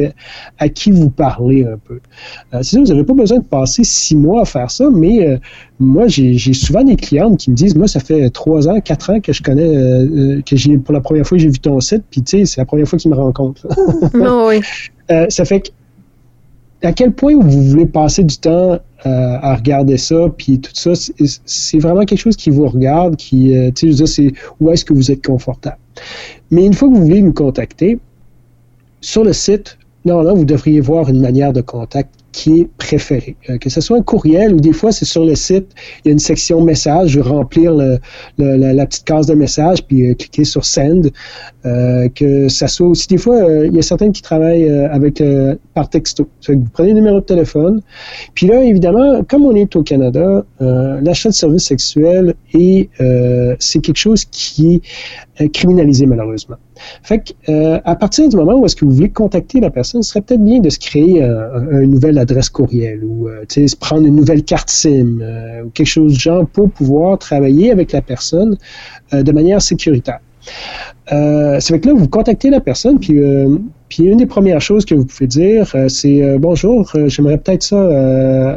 à, qui vous parlez un peu. sinon, vous n'avez pas besoin de passer six mois à faire ça, mais moi, j'ai souvent des clientes qui me disent, moi, ça fait trois ans, quatre ans que je connais, que j'ai pour la première fois j'ai vu ton site, puis tu sais, c'est la première fois qu'ils me rencontrent. Non, oui. Euh, ça fait que à quel point vous voulez passer du temps euh, à regarder ça, puis tout ça, c'est vraiment quelque chose qui vous regarde, qui, euh, tu sais, je veux dire, c'est où est-ce que vous êtes confortable. Mais une fois que vous voulez nous contacter, sur le site, non, là, vous devriez voir une manière de contact qui est préféré. Euh, que ce soit un courriel ou des fois c'est sur le site, il y a une section message, je vais remplir la, petite case de message puis euh, cliquer sur send. Euh, que ça soit aussi des fois, il y a certains qui travaillent avec par texto. vous prenez le numéro de téléphone. Puis là, évidemment, comme on est au Canada, l'achat de services sexuels et c'est quelque chose qui criminalisé malheureusement. Fait que, à partir du moment où est-ce que vous voulez contacter la personne, ce serait peut-être bien de se créer un, une nouvelle adresse courriel ou se prendre une nouvelle carte SIM ou quelque chose du genre pour pouvoir travailler avec la personne de manière sécuritaire. Euh, c'est que là, vous contactez la personne, puis, euh, puis une des premières choses que vous pouvez dire, euh, c'est euh, bonjour, euh, j'aimerais peut-être ça euh,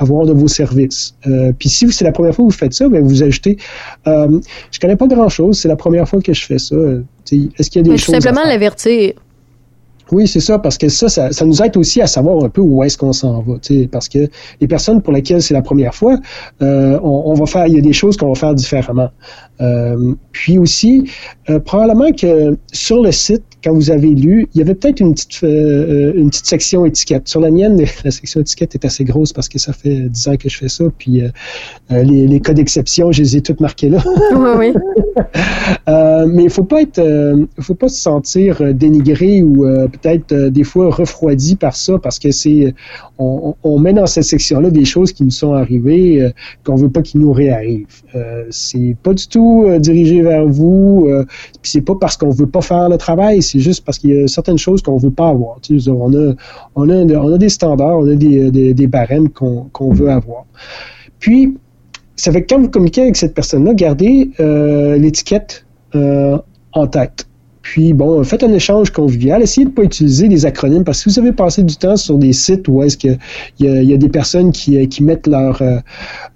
avoir de vos services. puis si c'est la première fois que vous faites ça, ben vous ajoutez, je connais pas grand chose, c'est la première fois que je fais ça. Est-ce qu'il y a des choses tout simplement l'avertir. Oui, c'est ça, parce que ça, ça, ça, nous aide aussi à savoir un peu où est-ce qu'on s'en va. Parce que les personnes pour lesquelles c'est la première fois, euh, on, on, va faire, il y a des choses qu'on va faire différemment. Euh, puis aussi, euh, probablement que sur le site, quand vous avez lu, il y avait peut-être une petite, euh, une petite section étiquette. Sur la mienne, la section étiquette est assez grosse parce que ça fait 10 ans que je fais ça, puis les, les, cas d'exception, je les ai toutes marqués là. oui, oui. mais il faut pas être, faut pas se sentir dénigré ou peut-être des fois refroidi par ça parce que c'est, on, on, met dans cette section-là des choses qui nous sont arrivées qu'on veut pas qu'ils nous réarrivent. c'est pas du tout dirigé vers vous. Euh, puis c'est pas parce qu'on veut pas faire le travail, c'est juste parce qu'il y a certaines choses qu'on veut pas avoir. on, a, des standards, on a des, des, barèmes qu'on veut avoir. Puis, ça fait que quand vous communiquez avec cette personne-là, gardez euh, l'étiquette euh, en tête. Puis, bon, faites un échange convivial. Essayez de ne pas utiliser des acronymes parce que si vous avez passé du temps sur des sites où est-ce qu'il y, y, a des personnes qui, qui mettent leur, euh,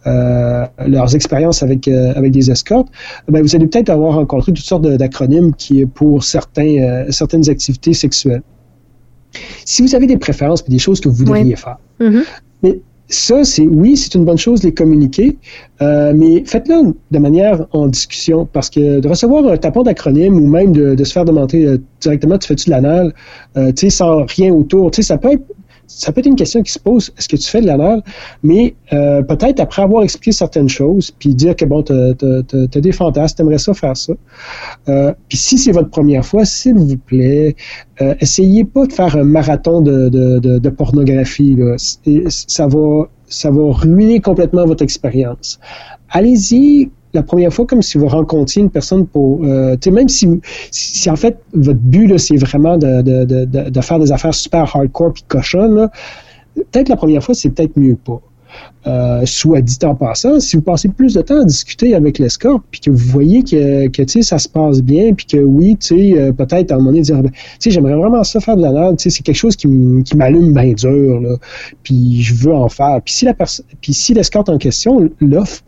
euh leurs expériences avec, euh, avec des escortes, ben, vous allez peut-être avoir rencontré toutes sortes d'acronymes qui pour certains, euh, certaines activités sexuelles. Si vous avez des préférences et des choses que vous voudriez faire, mm-hmm. mais ça, c'est oui, c'est une bonne chose de les communiquer, euh, mais faites-le de manière en discussion, parce que de recevoir un tapon d'acronyme ou même de, se faire demander euh, directement, tu fais-tu de l'anal, euh, tu sais, sans rien autour, tu sais, ça peut être ça peut être une question qui se pose, est-ce que tu fais de l'anal? Mais euh, peut-être après avoir expliqué certaines choses, puis dire que bon, tu as, des fantasmes, tu aimerais ça faire ça. Euh, puis si c'est votre première fois, s'il vous plaît, euh, essayez pas de faire un marathon de, de, de, pornographie. Ça, va, ça va ruiner complètement votre expérience. Allez-y la première fois comme si vous rencontriez une personne pour, euh, tu sais, même si, si en fait votre but c'est vraiment de, de, de, de, faire des affaires super hardcore puis cochonnes, peut-être la première fois c'est peut-être mieux pas. Euh, soit dit en passant, si vous passez plus de temps à discuter avec l'escorte, puis que vous voyez que, que ça se passe bien, puis que oui, euh, peut-être à un moment donné dire, ben, j'aimerais vraiment ça faire de la nade, c'est quelque chose qui m'allume bien dur, là, puis je veux en faire. Puis si la personne, puis si l'escorte en question l'offre,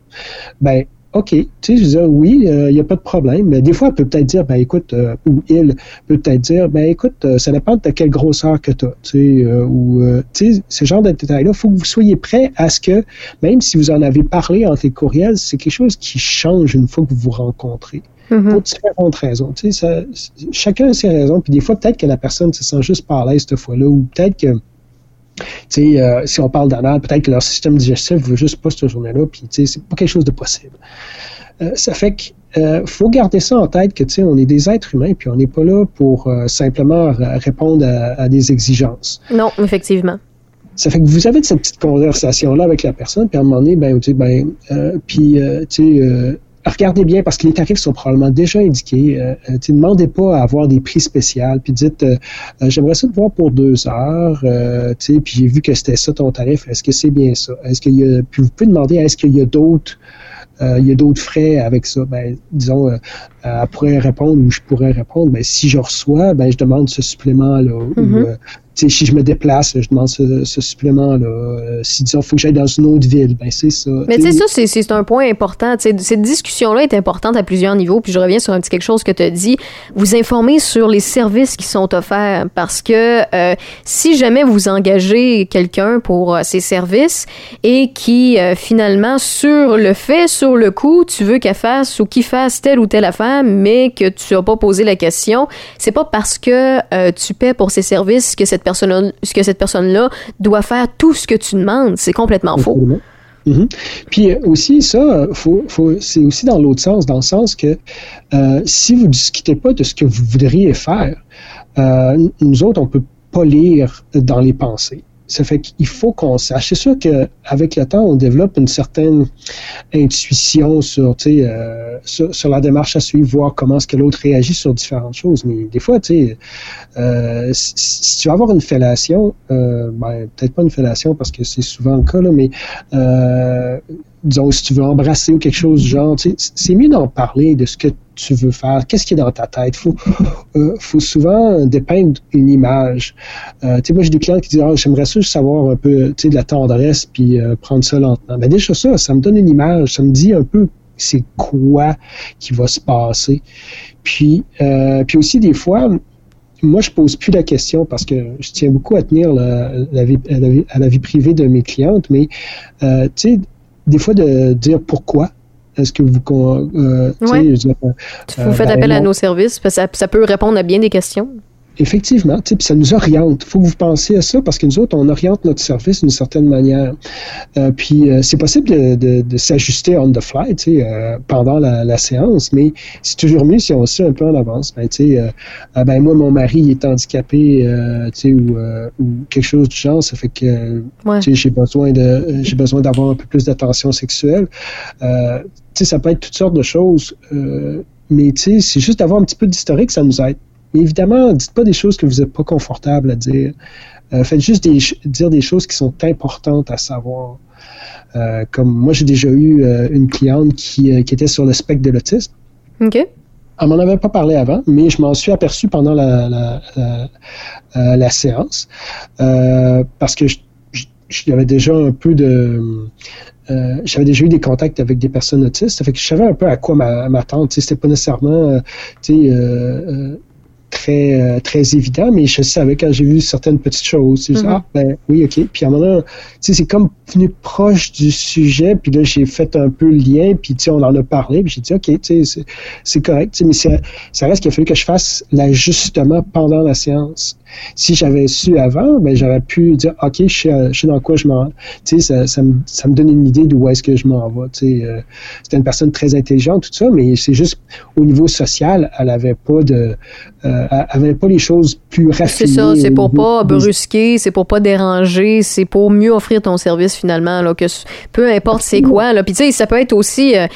ben OK, tu sais, je veux dire, oui, il euh, n'y a pas de problème. Mais des fois, elle peut peut-être dire, ben écoute, euh, ou il peut peut-être dire, ben écoute, euh, ça dépend de quelle grosseur que tu as, tu sais, ou, tu sais, ce genre de détails-là, il faut que vous soyez prêt à ce que, même si vous en avez parlé entre les courriels, c'est quelque chose qui change une fois que vous vous rencontrez. Mm-hmm. Pour différentes raisons. Tu sais, ça, chacun a ses raisons. Puis des fois, peut-être que la personne se sent juste par l'aise cette fois-là, ou peut-être que euh, si on parle d'anal, peut-être que leur système digestif veut juste pas cette journée-là, puis c'est pas quelque chose de possible. Euh, ça fait que euh, faut garder ça en tête que on est des êtres humains, puis on n'est pas là pour simplement répondre à, des exigences. Non, effectivement. Ça fait que vous avez cette petite conversation-là avec la personne, puis à un moment donné, ben, ben, puis, tu sais, regardez bien parce que les tarifs sont probablement déjà indiqués. Euh, euh ne demandez pas à avoir des prix spéciaux. Puis dites, euh, euh, j'aimerais ça te voir pour deux heures. puis j'ai vu que c'était ça ton tarif. Est-ce que c'est bien ça? Est-ce qu'il y a Puis vous pouvez demander, est-ce qu'il y a d'autres il y a d'autres frais avec ça? Ben, disons, elle pourrait répondre ou je pourrais répondre. Ben, si je reçois, ben, je demande ce supplément-là. Mm-hmm si je me déplace, je demande ce, supplément-là. Euh, si, disons, il faut que j'aille dans une autre ville, ben c'est ça. Mais tu sais, ça, c'est un point important. cette discussion-là est importante à plusieurs niveaux. Puis je reviens sur un petit quelque chose que tu as dit. Vous informer sur les services qui sont offerts. Parce que euh, si jamais vous engagez quelqu'un pour euh, ces services et qui, finalement, sur le fait, sur le coup, tu veux qu'elle fasse ou qu'il fasse telle ou telle affaire, mais que tu n'as pas posé la question, c'est pas parce que tu paies pour ces services que cette personne que cette personne-là doit faire tout ce que tu demandes. C'est complètement faux. Mhm. Puis euh, aussi, ça, c'est aussi dans l'autre sens, dans le sens que euh, si vous ne discutez pas de ce que vous voudriez faire, euh, nous autres, on ne peut pas lire dans les pensées. Ça fait qu'il faut qu'on sache. C'est sûr qu'avec le temps, on développe une certaine intuition sur, euh, sur, sur, la démarche à suivre, voir comment est-ce que l'autre réagit sur différentes choses. Mais des fois, euh, si, si, tu veux avoir une fellation, euh, ben, peut-être pas une fellation parce que c'est souvent le cas, là, mais euh, disons, si tu veux embrasser ou quelque chose du genre, c'est mieux d'en parler de ce que tu veux faire, qu'est-ce qui est dans ta tête? Faut, euh, faut souvent dépeindre une image. Euh, tu moi, j'ai des clients qui disent, ah, j'aimerais ça juste savoir un peu, de la tendresse, puis euh, prendre ça lentement. Ben déjà ça, ça me donne une image, ça me dit un peu c'est quoi qui va se passer. Puis, puis aussi des fois, moi, je pose plus la question parce que je tiens beaucoup à tenir la, vie, à, la vie, privée de mes clientes, mais tu sais, des fois de dire pourquoi. Est-ce que vous... Euh, ouais. vous faites appel à nos services, parce que ça, peut répondre à bien des questions. Effectivement, ça nous oriente. Il faut que vous pensiez à ça parce que nous autres, on oriente notre service d'une certaine manière. Euh, puis euh, c'est possible de, de, de s'ajuster on the fly euh, pendant la, la, séance, mais c'est toujours mieux si on sait un peu en avance. Ben, euh, ben moi, mon mari est handicapé ou, ou quelque chose du genre, ça fait que j'ai besoin de j'ai besoin d'avoir un peu plus d'attention sexuelle. ça peut être toutes sortes de choses, mais c'est juste d'avoir un petit peu d'historique, ça nous aide. Mais évidemment, dites pas des choses que vous n'êtes pas confortable à dire. Euh, faites juste des, dire des choses qui sont importantes à savoir. Euh, comme moi, j'ai déjà eu euh, une cliente qui, qui, était sur le spectre de l'autisme. OK. Elle m'en avait pas parlé avant, mais je m'en suis aperçu pendant la, la, la, la séance parce que j'avais déjà un peu de j'avais déjà eu des contacts avec des personnes autistes, ça fait que je savais un peu à quoi m'attendre. C'était pas nécessairement, tu sais, très, euh, très évident, mais je savais quand j'ai vu certaines petites choses. Mm Ah, ben oui, OK. Puis à un moment c'est comme venu proche du sujet, puis là, j'ai fait un peu le lien, puis tu sais, on en a parlé, puis j'ai dit, OK, tu sais, c'est correct, mais ça, ça reste qu'il a fallu que je fasse l'ajustement pendant la séance. Si j'avais su avant, ben j'aurais pu dire, OK, je sais, dans quoi je m'en... Tu sais, ça, ça, me, ça me donne une idée d'où est-ce que je m'en vais. Tu sais, euh, c'était une personne très intelligente, tout ça, mais c'est juste au niveau social, elle avait pas de... Euh, elle avait pas les choses plus raffinées. C'est ça, c'est pour pas brusquer, c'est pour pas déranger, c'est pour mieux offrir ton service finalement, là, que peu importe c'est quoi. Là. Puis tu sais, ça peut être aussi, euh,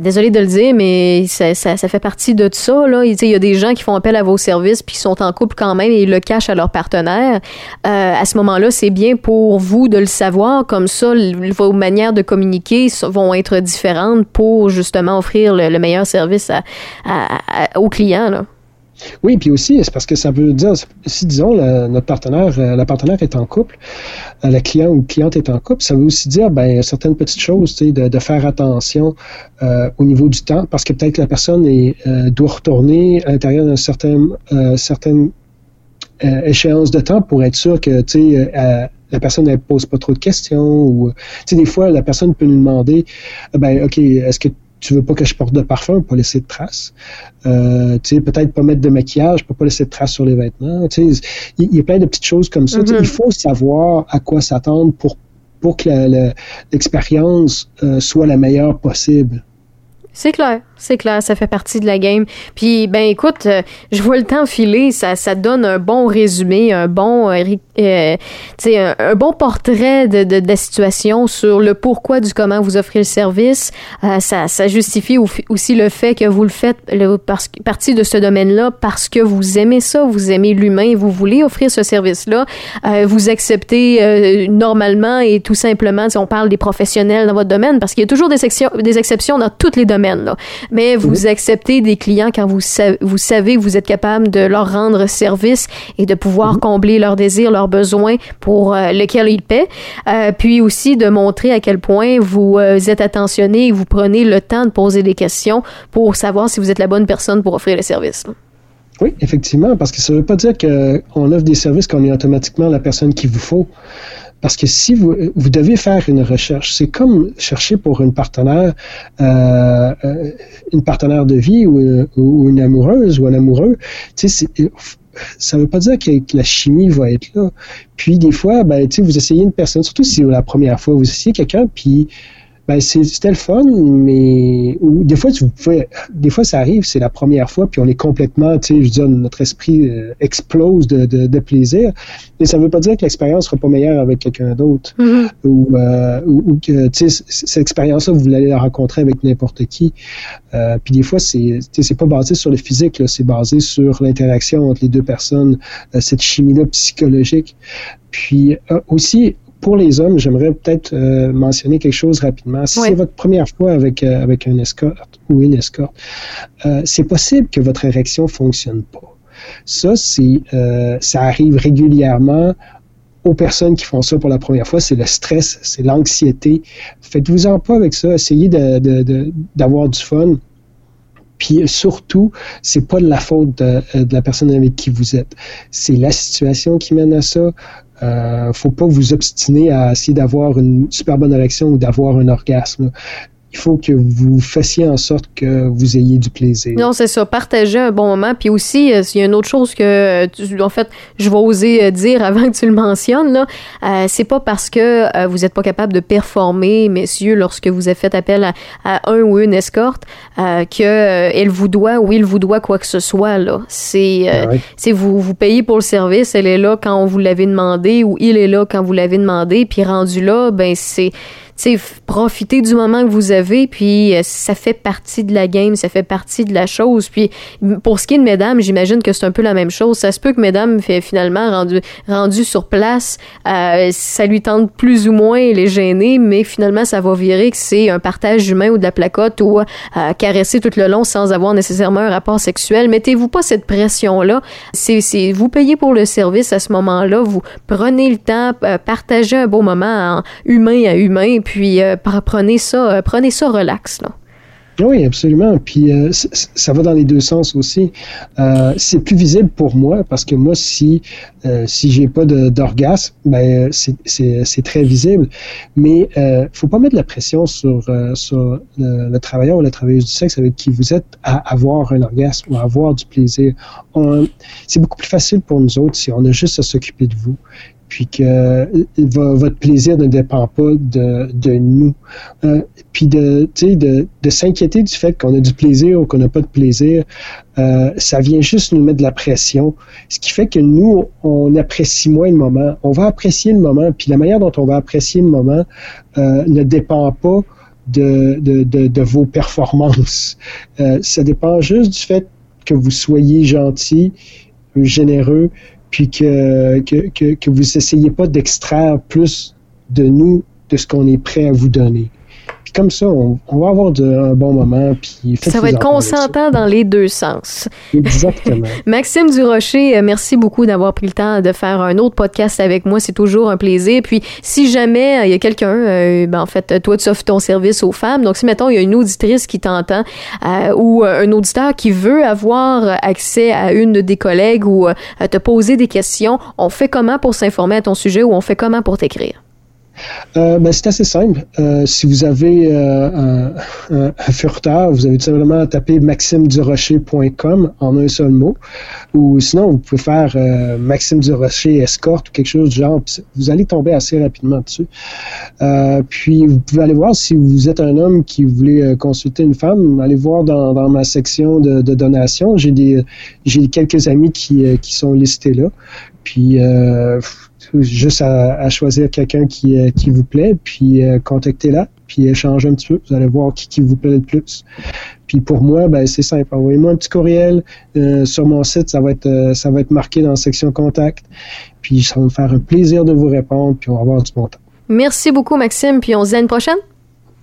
désolé de le dire, mais ça, ça, ça fait partie de ça. Là. Il y a des gens qui font appel à vos services puis qui sont en couple quand même et le à leur partenaire. Euh, à ce moment-là, c'est bien pour vous de le savoir. Comme ça, vos manières de communiquer vont être différentes pour justement offrir le, meilleur service à, à, aux clients. Oui, puis aussi, c'est parce que ça veut dire, si disons, notre partenaire, euh, la partenaire est en couple, euh, la client ou cliente est en couple, ça veut aussi dire, ben, certaines petites choses, de, faire attention au niveau du temps, parce que peut-être que la personne doit retourner à l'intérieur d'une certaine, certaine échéance de temps pour être sûr que, tu sais, la personne ne pose pas trop de questions ou tu sais des fois la personne peut nous demander ben ok est-ce que tu veux pas que je porte de parfum pour pas laisser de traces? Euh, tu sais, peut-être pas mettre de maquillage pour pas laisser de traces sur les vêtements. Tu sais, il y, a plein de petites choses comme ça. Il mm-hmm. faut savoir à quoi s'attendre pour pour que l'expérience euh, soit la meilleure possible. C'est clair, c'est clair, ça fait partie de la game. Puis, ben écoute, euh, je vois le temps filer, ça, ça donne un bon résumé, un bon, euh, euh un, un, bon portrait de, de, de, la situation sur le pourquoi du comment vous offrez le service. Euh, ça, ça justifie aussi le fait que vous le faites le, parce, partie de ce domaine-là parce que vous aimez ça, vous aimez l'humain, vous voulez offrir ce service-là. vous acceptez normalement et tout simplement, si on parle des professionnels dans votre domaine, parce qu'il y a toujours des, des exceptions dans tous les domaines mais vous mhm. acceptez des clients quand vous, vous savez que vous êtes capable de leur rendre service et de pouvoir mhm. combler leurs désirs, leurs besoins pour euh, lesquels ils paient. Euh, puis aussi de montrer à quel point vous euh, êtes attentionné et vous prenez le temps de poser des questions pour savoir si vous êtes la bonne personne pour offrir le service. Oui, effectivement, parce que ça ne veut pas dire qu'on offre des services qu'on est automatiquement la personne qu'il vous faut. Parce que si vous, vous devez faire une recherche, c'est comme chercher pour une partenaire, euh, euh une partenaire de vie ou, une amoureuse ou un amoureux. Tu sais, ça ne veut pas dire que, la chimie va être là. Puis des fois, ben, tu sais, vous essayez une personne, surtout si la première fois, vous essayez quelqu'un, puis ben c'était le fun, mais des fois, tu pouvais, des fois ça arrive, c'est la première fois, puis on est complètement, tu sais, je veux dire, notre esprit euh, explose de, de, de, plaisir. Mais ça ne veut pas dire que l'expérience sera pas meilleure avec quelqu'un d'autre, mm-hmm. ou, euh, ou, que, tu sais, cette expérience-là, vous allez la rencontrer avec n'importe qui. Euh, puis des fois, c'est, c'est pas basé sur le physique, c'est basé sur l'interaction entre les deux personnes, cette chimie-là psychologique. Puis aussi, pour les hommes, j'aimerais peut-être euh, mentionner quelque chose rapidement. Si c'est votre première fois avec, euh, avec un escorte ou une escorte, euh, c'est possible que votre érection fonctionne pas. Ça, ça arrive régulièrement aux personnes qui font ça pour la première fois, c'est le stress, c'est l'anxiété. Faites-vous-en pas avec ça. Essayez d'avoir du fun. Puis surtout, c'est pas de la faute de, de, la personne avec qui vous êtes. C'est la situation qui mène à ça. Euh, faut pas vous obstiner à essayer d'avoir une super bonne érection ou d'avoir un orgasme. Il faut que vous fassiez en sorte que vous ayez du plaisir. Non, c'est ça. Partager un bon moment. Puis aussi, euh, il y a une autre chose que, euh, tu- en fait, je vais oser euh, dire avant que tu le mentionnes. Là, Euh, c'est pas parce que vous n'êtes pas capable de performer, messieurs, lorsque vous avez fait appel à, à un ou une escorte, euh, que elle vous doit ou il vous doit quoi que ce soit. Là, c'est, euh, Ah ouais. c'est vous vous payez pour le service. Elle est là quand vous l'avez demandé ou il est là quand vous l'avez demandé. Puis rendu là, ben c'est sais, profitez du moment que vous avez, puis euh, ça fait partie de la game, ça fait partie de la chose. Puis pour ce qui est de mesdames, j'imagine que c'est un peu la même chose. Ça se peut que mesdames, finalement, rendu, rendu sur place, euh, ça lui tente plus ou moins les gêner, mais finalement, ça va virer que c'est un partage humain ou de la placote ou euh, caresser tout le long sans avoir nécessairement un rapport sexuel. Mettez-vous pas cette pression-là. C'est, vous payez pour le service à ce moment-là, vous prenez le temps, euh, partagez un beau moment en humain à humain, euh, par- prenez ça, euh, prenez ça relax. Là. Oui, absolument. Puis euh, ça va dans les deux sens aussi. Euh, c'est plus visible pour moi parce que moi, si euh, si j'ai pas d'orgasme, ben c'est- très visible. Mais euh, faut pas mettre la pression sur euh, sur le, le travailleur ou la travailleuse du sexe avec qui vous êtes à avoir un orgasme ou à avoir du plaisir. C'est beaucoup plus facile pour nous autres si on a juste à s'occuper de vous puis que euh, vo- votre plaisir ne dépend pas de, nous. Euh, puis de, de, s'inquiéter du fait qu'on a du plaisir ou qu'on n'a pas de plaisir, euh, ça vient juste nous mettre de la pression. Ce qui fait que nous, on apprécie moins le moment. On va apprécier le moment, puis la manière dont on va apprécier le moment ne dépend pas de, de, vos performances. Ça dépend juste du fait que vous soyez gentil, généreux, puis que, que, que, vous essayez pas d'extraire plus de nous de ce qu'on est prêt à vous donner. Puis comme ça, on, on va avoir de, un bon moment. Puis Ça va être consentant dans les deux sens. Exactement. Maxime Durocher, euh, merci beaucoup d'avoir pris le temps de faire un autre podcast avec moi. C'est toujours un plaisir. Puis, si jamais euh, il y a quelqu'un, euh, ben, en fait, toi, tu offres ton service aux femmes. Donc, si, mettons, il y a une auditrice qui t'entend euh, ou un auditeur qui veut avoir accès à une de tes collègues ou euh, te poser des questions, on fait comment pour s'informer à ton sujet ou on fait comment pour t'écrire? Euh, ben, c'est assez simple. Euh, si vous avez euh, un, un, vous avez tout simplement à taper maximedurocher.com en un seul mot. Ou sinon, vous pouvez faire Maxime Durocher escorte ou quelque chose du genre. Vous allez tomber assez rapidement dessus. Puis vous pouvez aller voir si vous êtes un homme qui voulait consulter une femme. Allez voir dans, ma section de, donations. J'ai quelques amis qui, sont listés là. Puis juste à, à choisir quelqu'un qui, euh, qui vous plaît, puis euh, contactez-la, puis échangez un petit peu. Vous allez voir qui, qui vous plaît le plus. Puis pour moi, ben c'est simple. Envoyez-moi un petit courriel euh, sur mon site. Ça va être euh, ça va être marqué dans la section contact. Puis ça va me faire un plaisir de vous répondre. Puis on va avoir du bon temps. Merci beaucoup, Maxime. Puis, on se dit à une prochaine?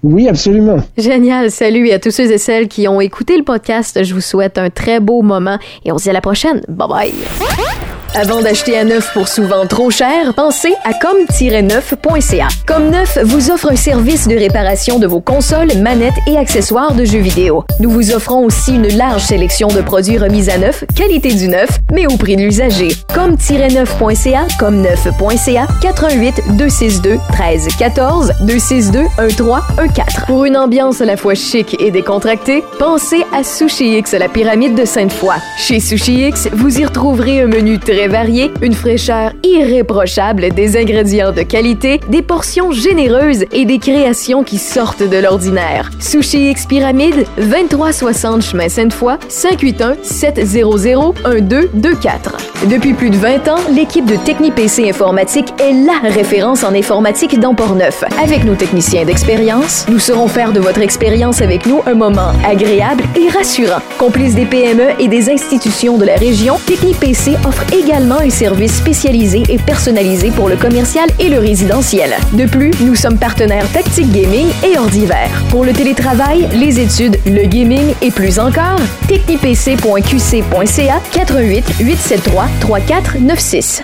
Oui, absolument. Génial. Salut à tous ceux et celles qui ont écouté le podcast. Je vous souhaite un très beau moment et on se dit à la prochaine. Bye bye. Avant d'acheter à neuf pour souvent trop cher, pensez à comme-neuf.ca. Comme Neuf vous offre un service de réparation de vos consoles, manettes et accessoires de jeux vidéo. Nous vous offrons aussi une large sélection de produits remis à neuf, qualité du neuf, mais au prix de l'usager. Comme-neuf.ca, comme neuf.ca, 88 262 13 14 262 13 14. Pour une ambiance à la fois chic et décontractée, pensez à Sushi X, la pyramide de Sainte-Foy. Chez Sushi X, vous y retrouverez un menu très varié, une fraîcheur irréprochable, des ingrédients de qualité, des portions généreuses et des créations qui sortent de l'ordinaire. Sushi X Pyramide, 2360 chemin Sainte-Foy, 581 700 1224. Depuis plus de 20 ans, l'équipe de TechniPC Informatique est la référence en informatique dans Portneuf. Avec nos techniciens d'expérience, nous saurons faire de votre expérience avec nous un moment agréable et rassurant. Complice des PME et des institutions de la région, TechniPC offre également un service spécialisé et personnalisé pour le commercial et le résidentiel. De plus, nous sommes partenaires Tactique Gaming et Ordiver. Pour le télétravail, les études, le gaming et plus encore, technipc.qc.ca 88 873 3496.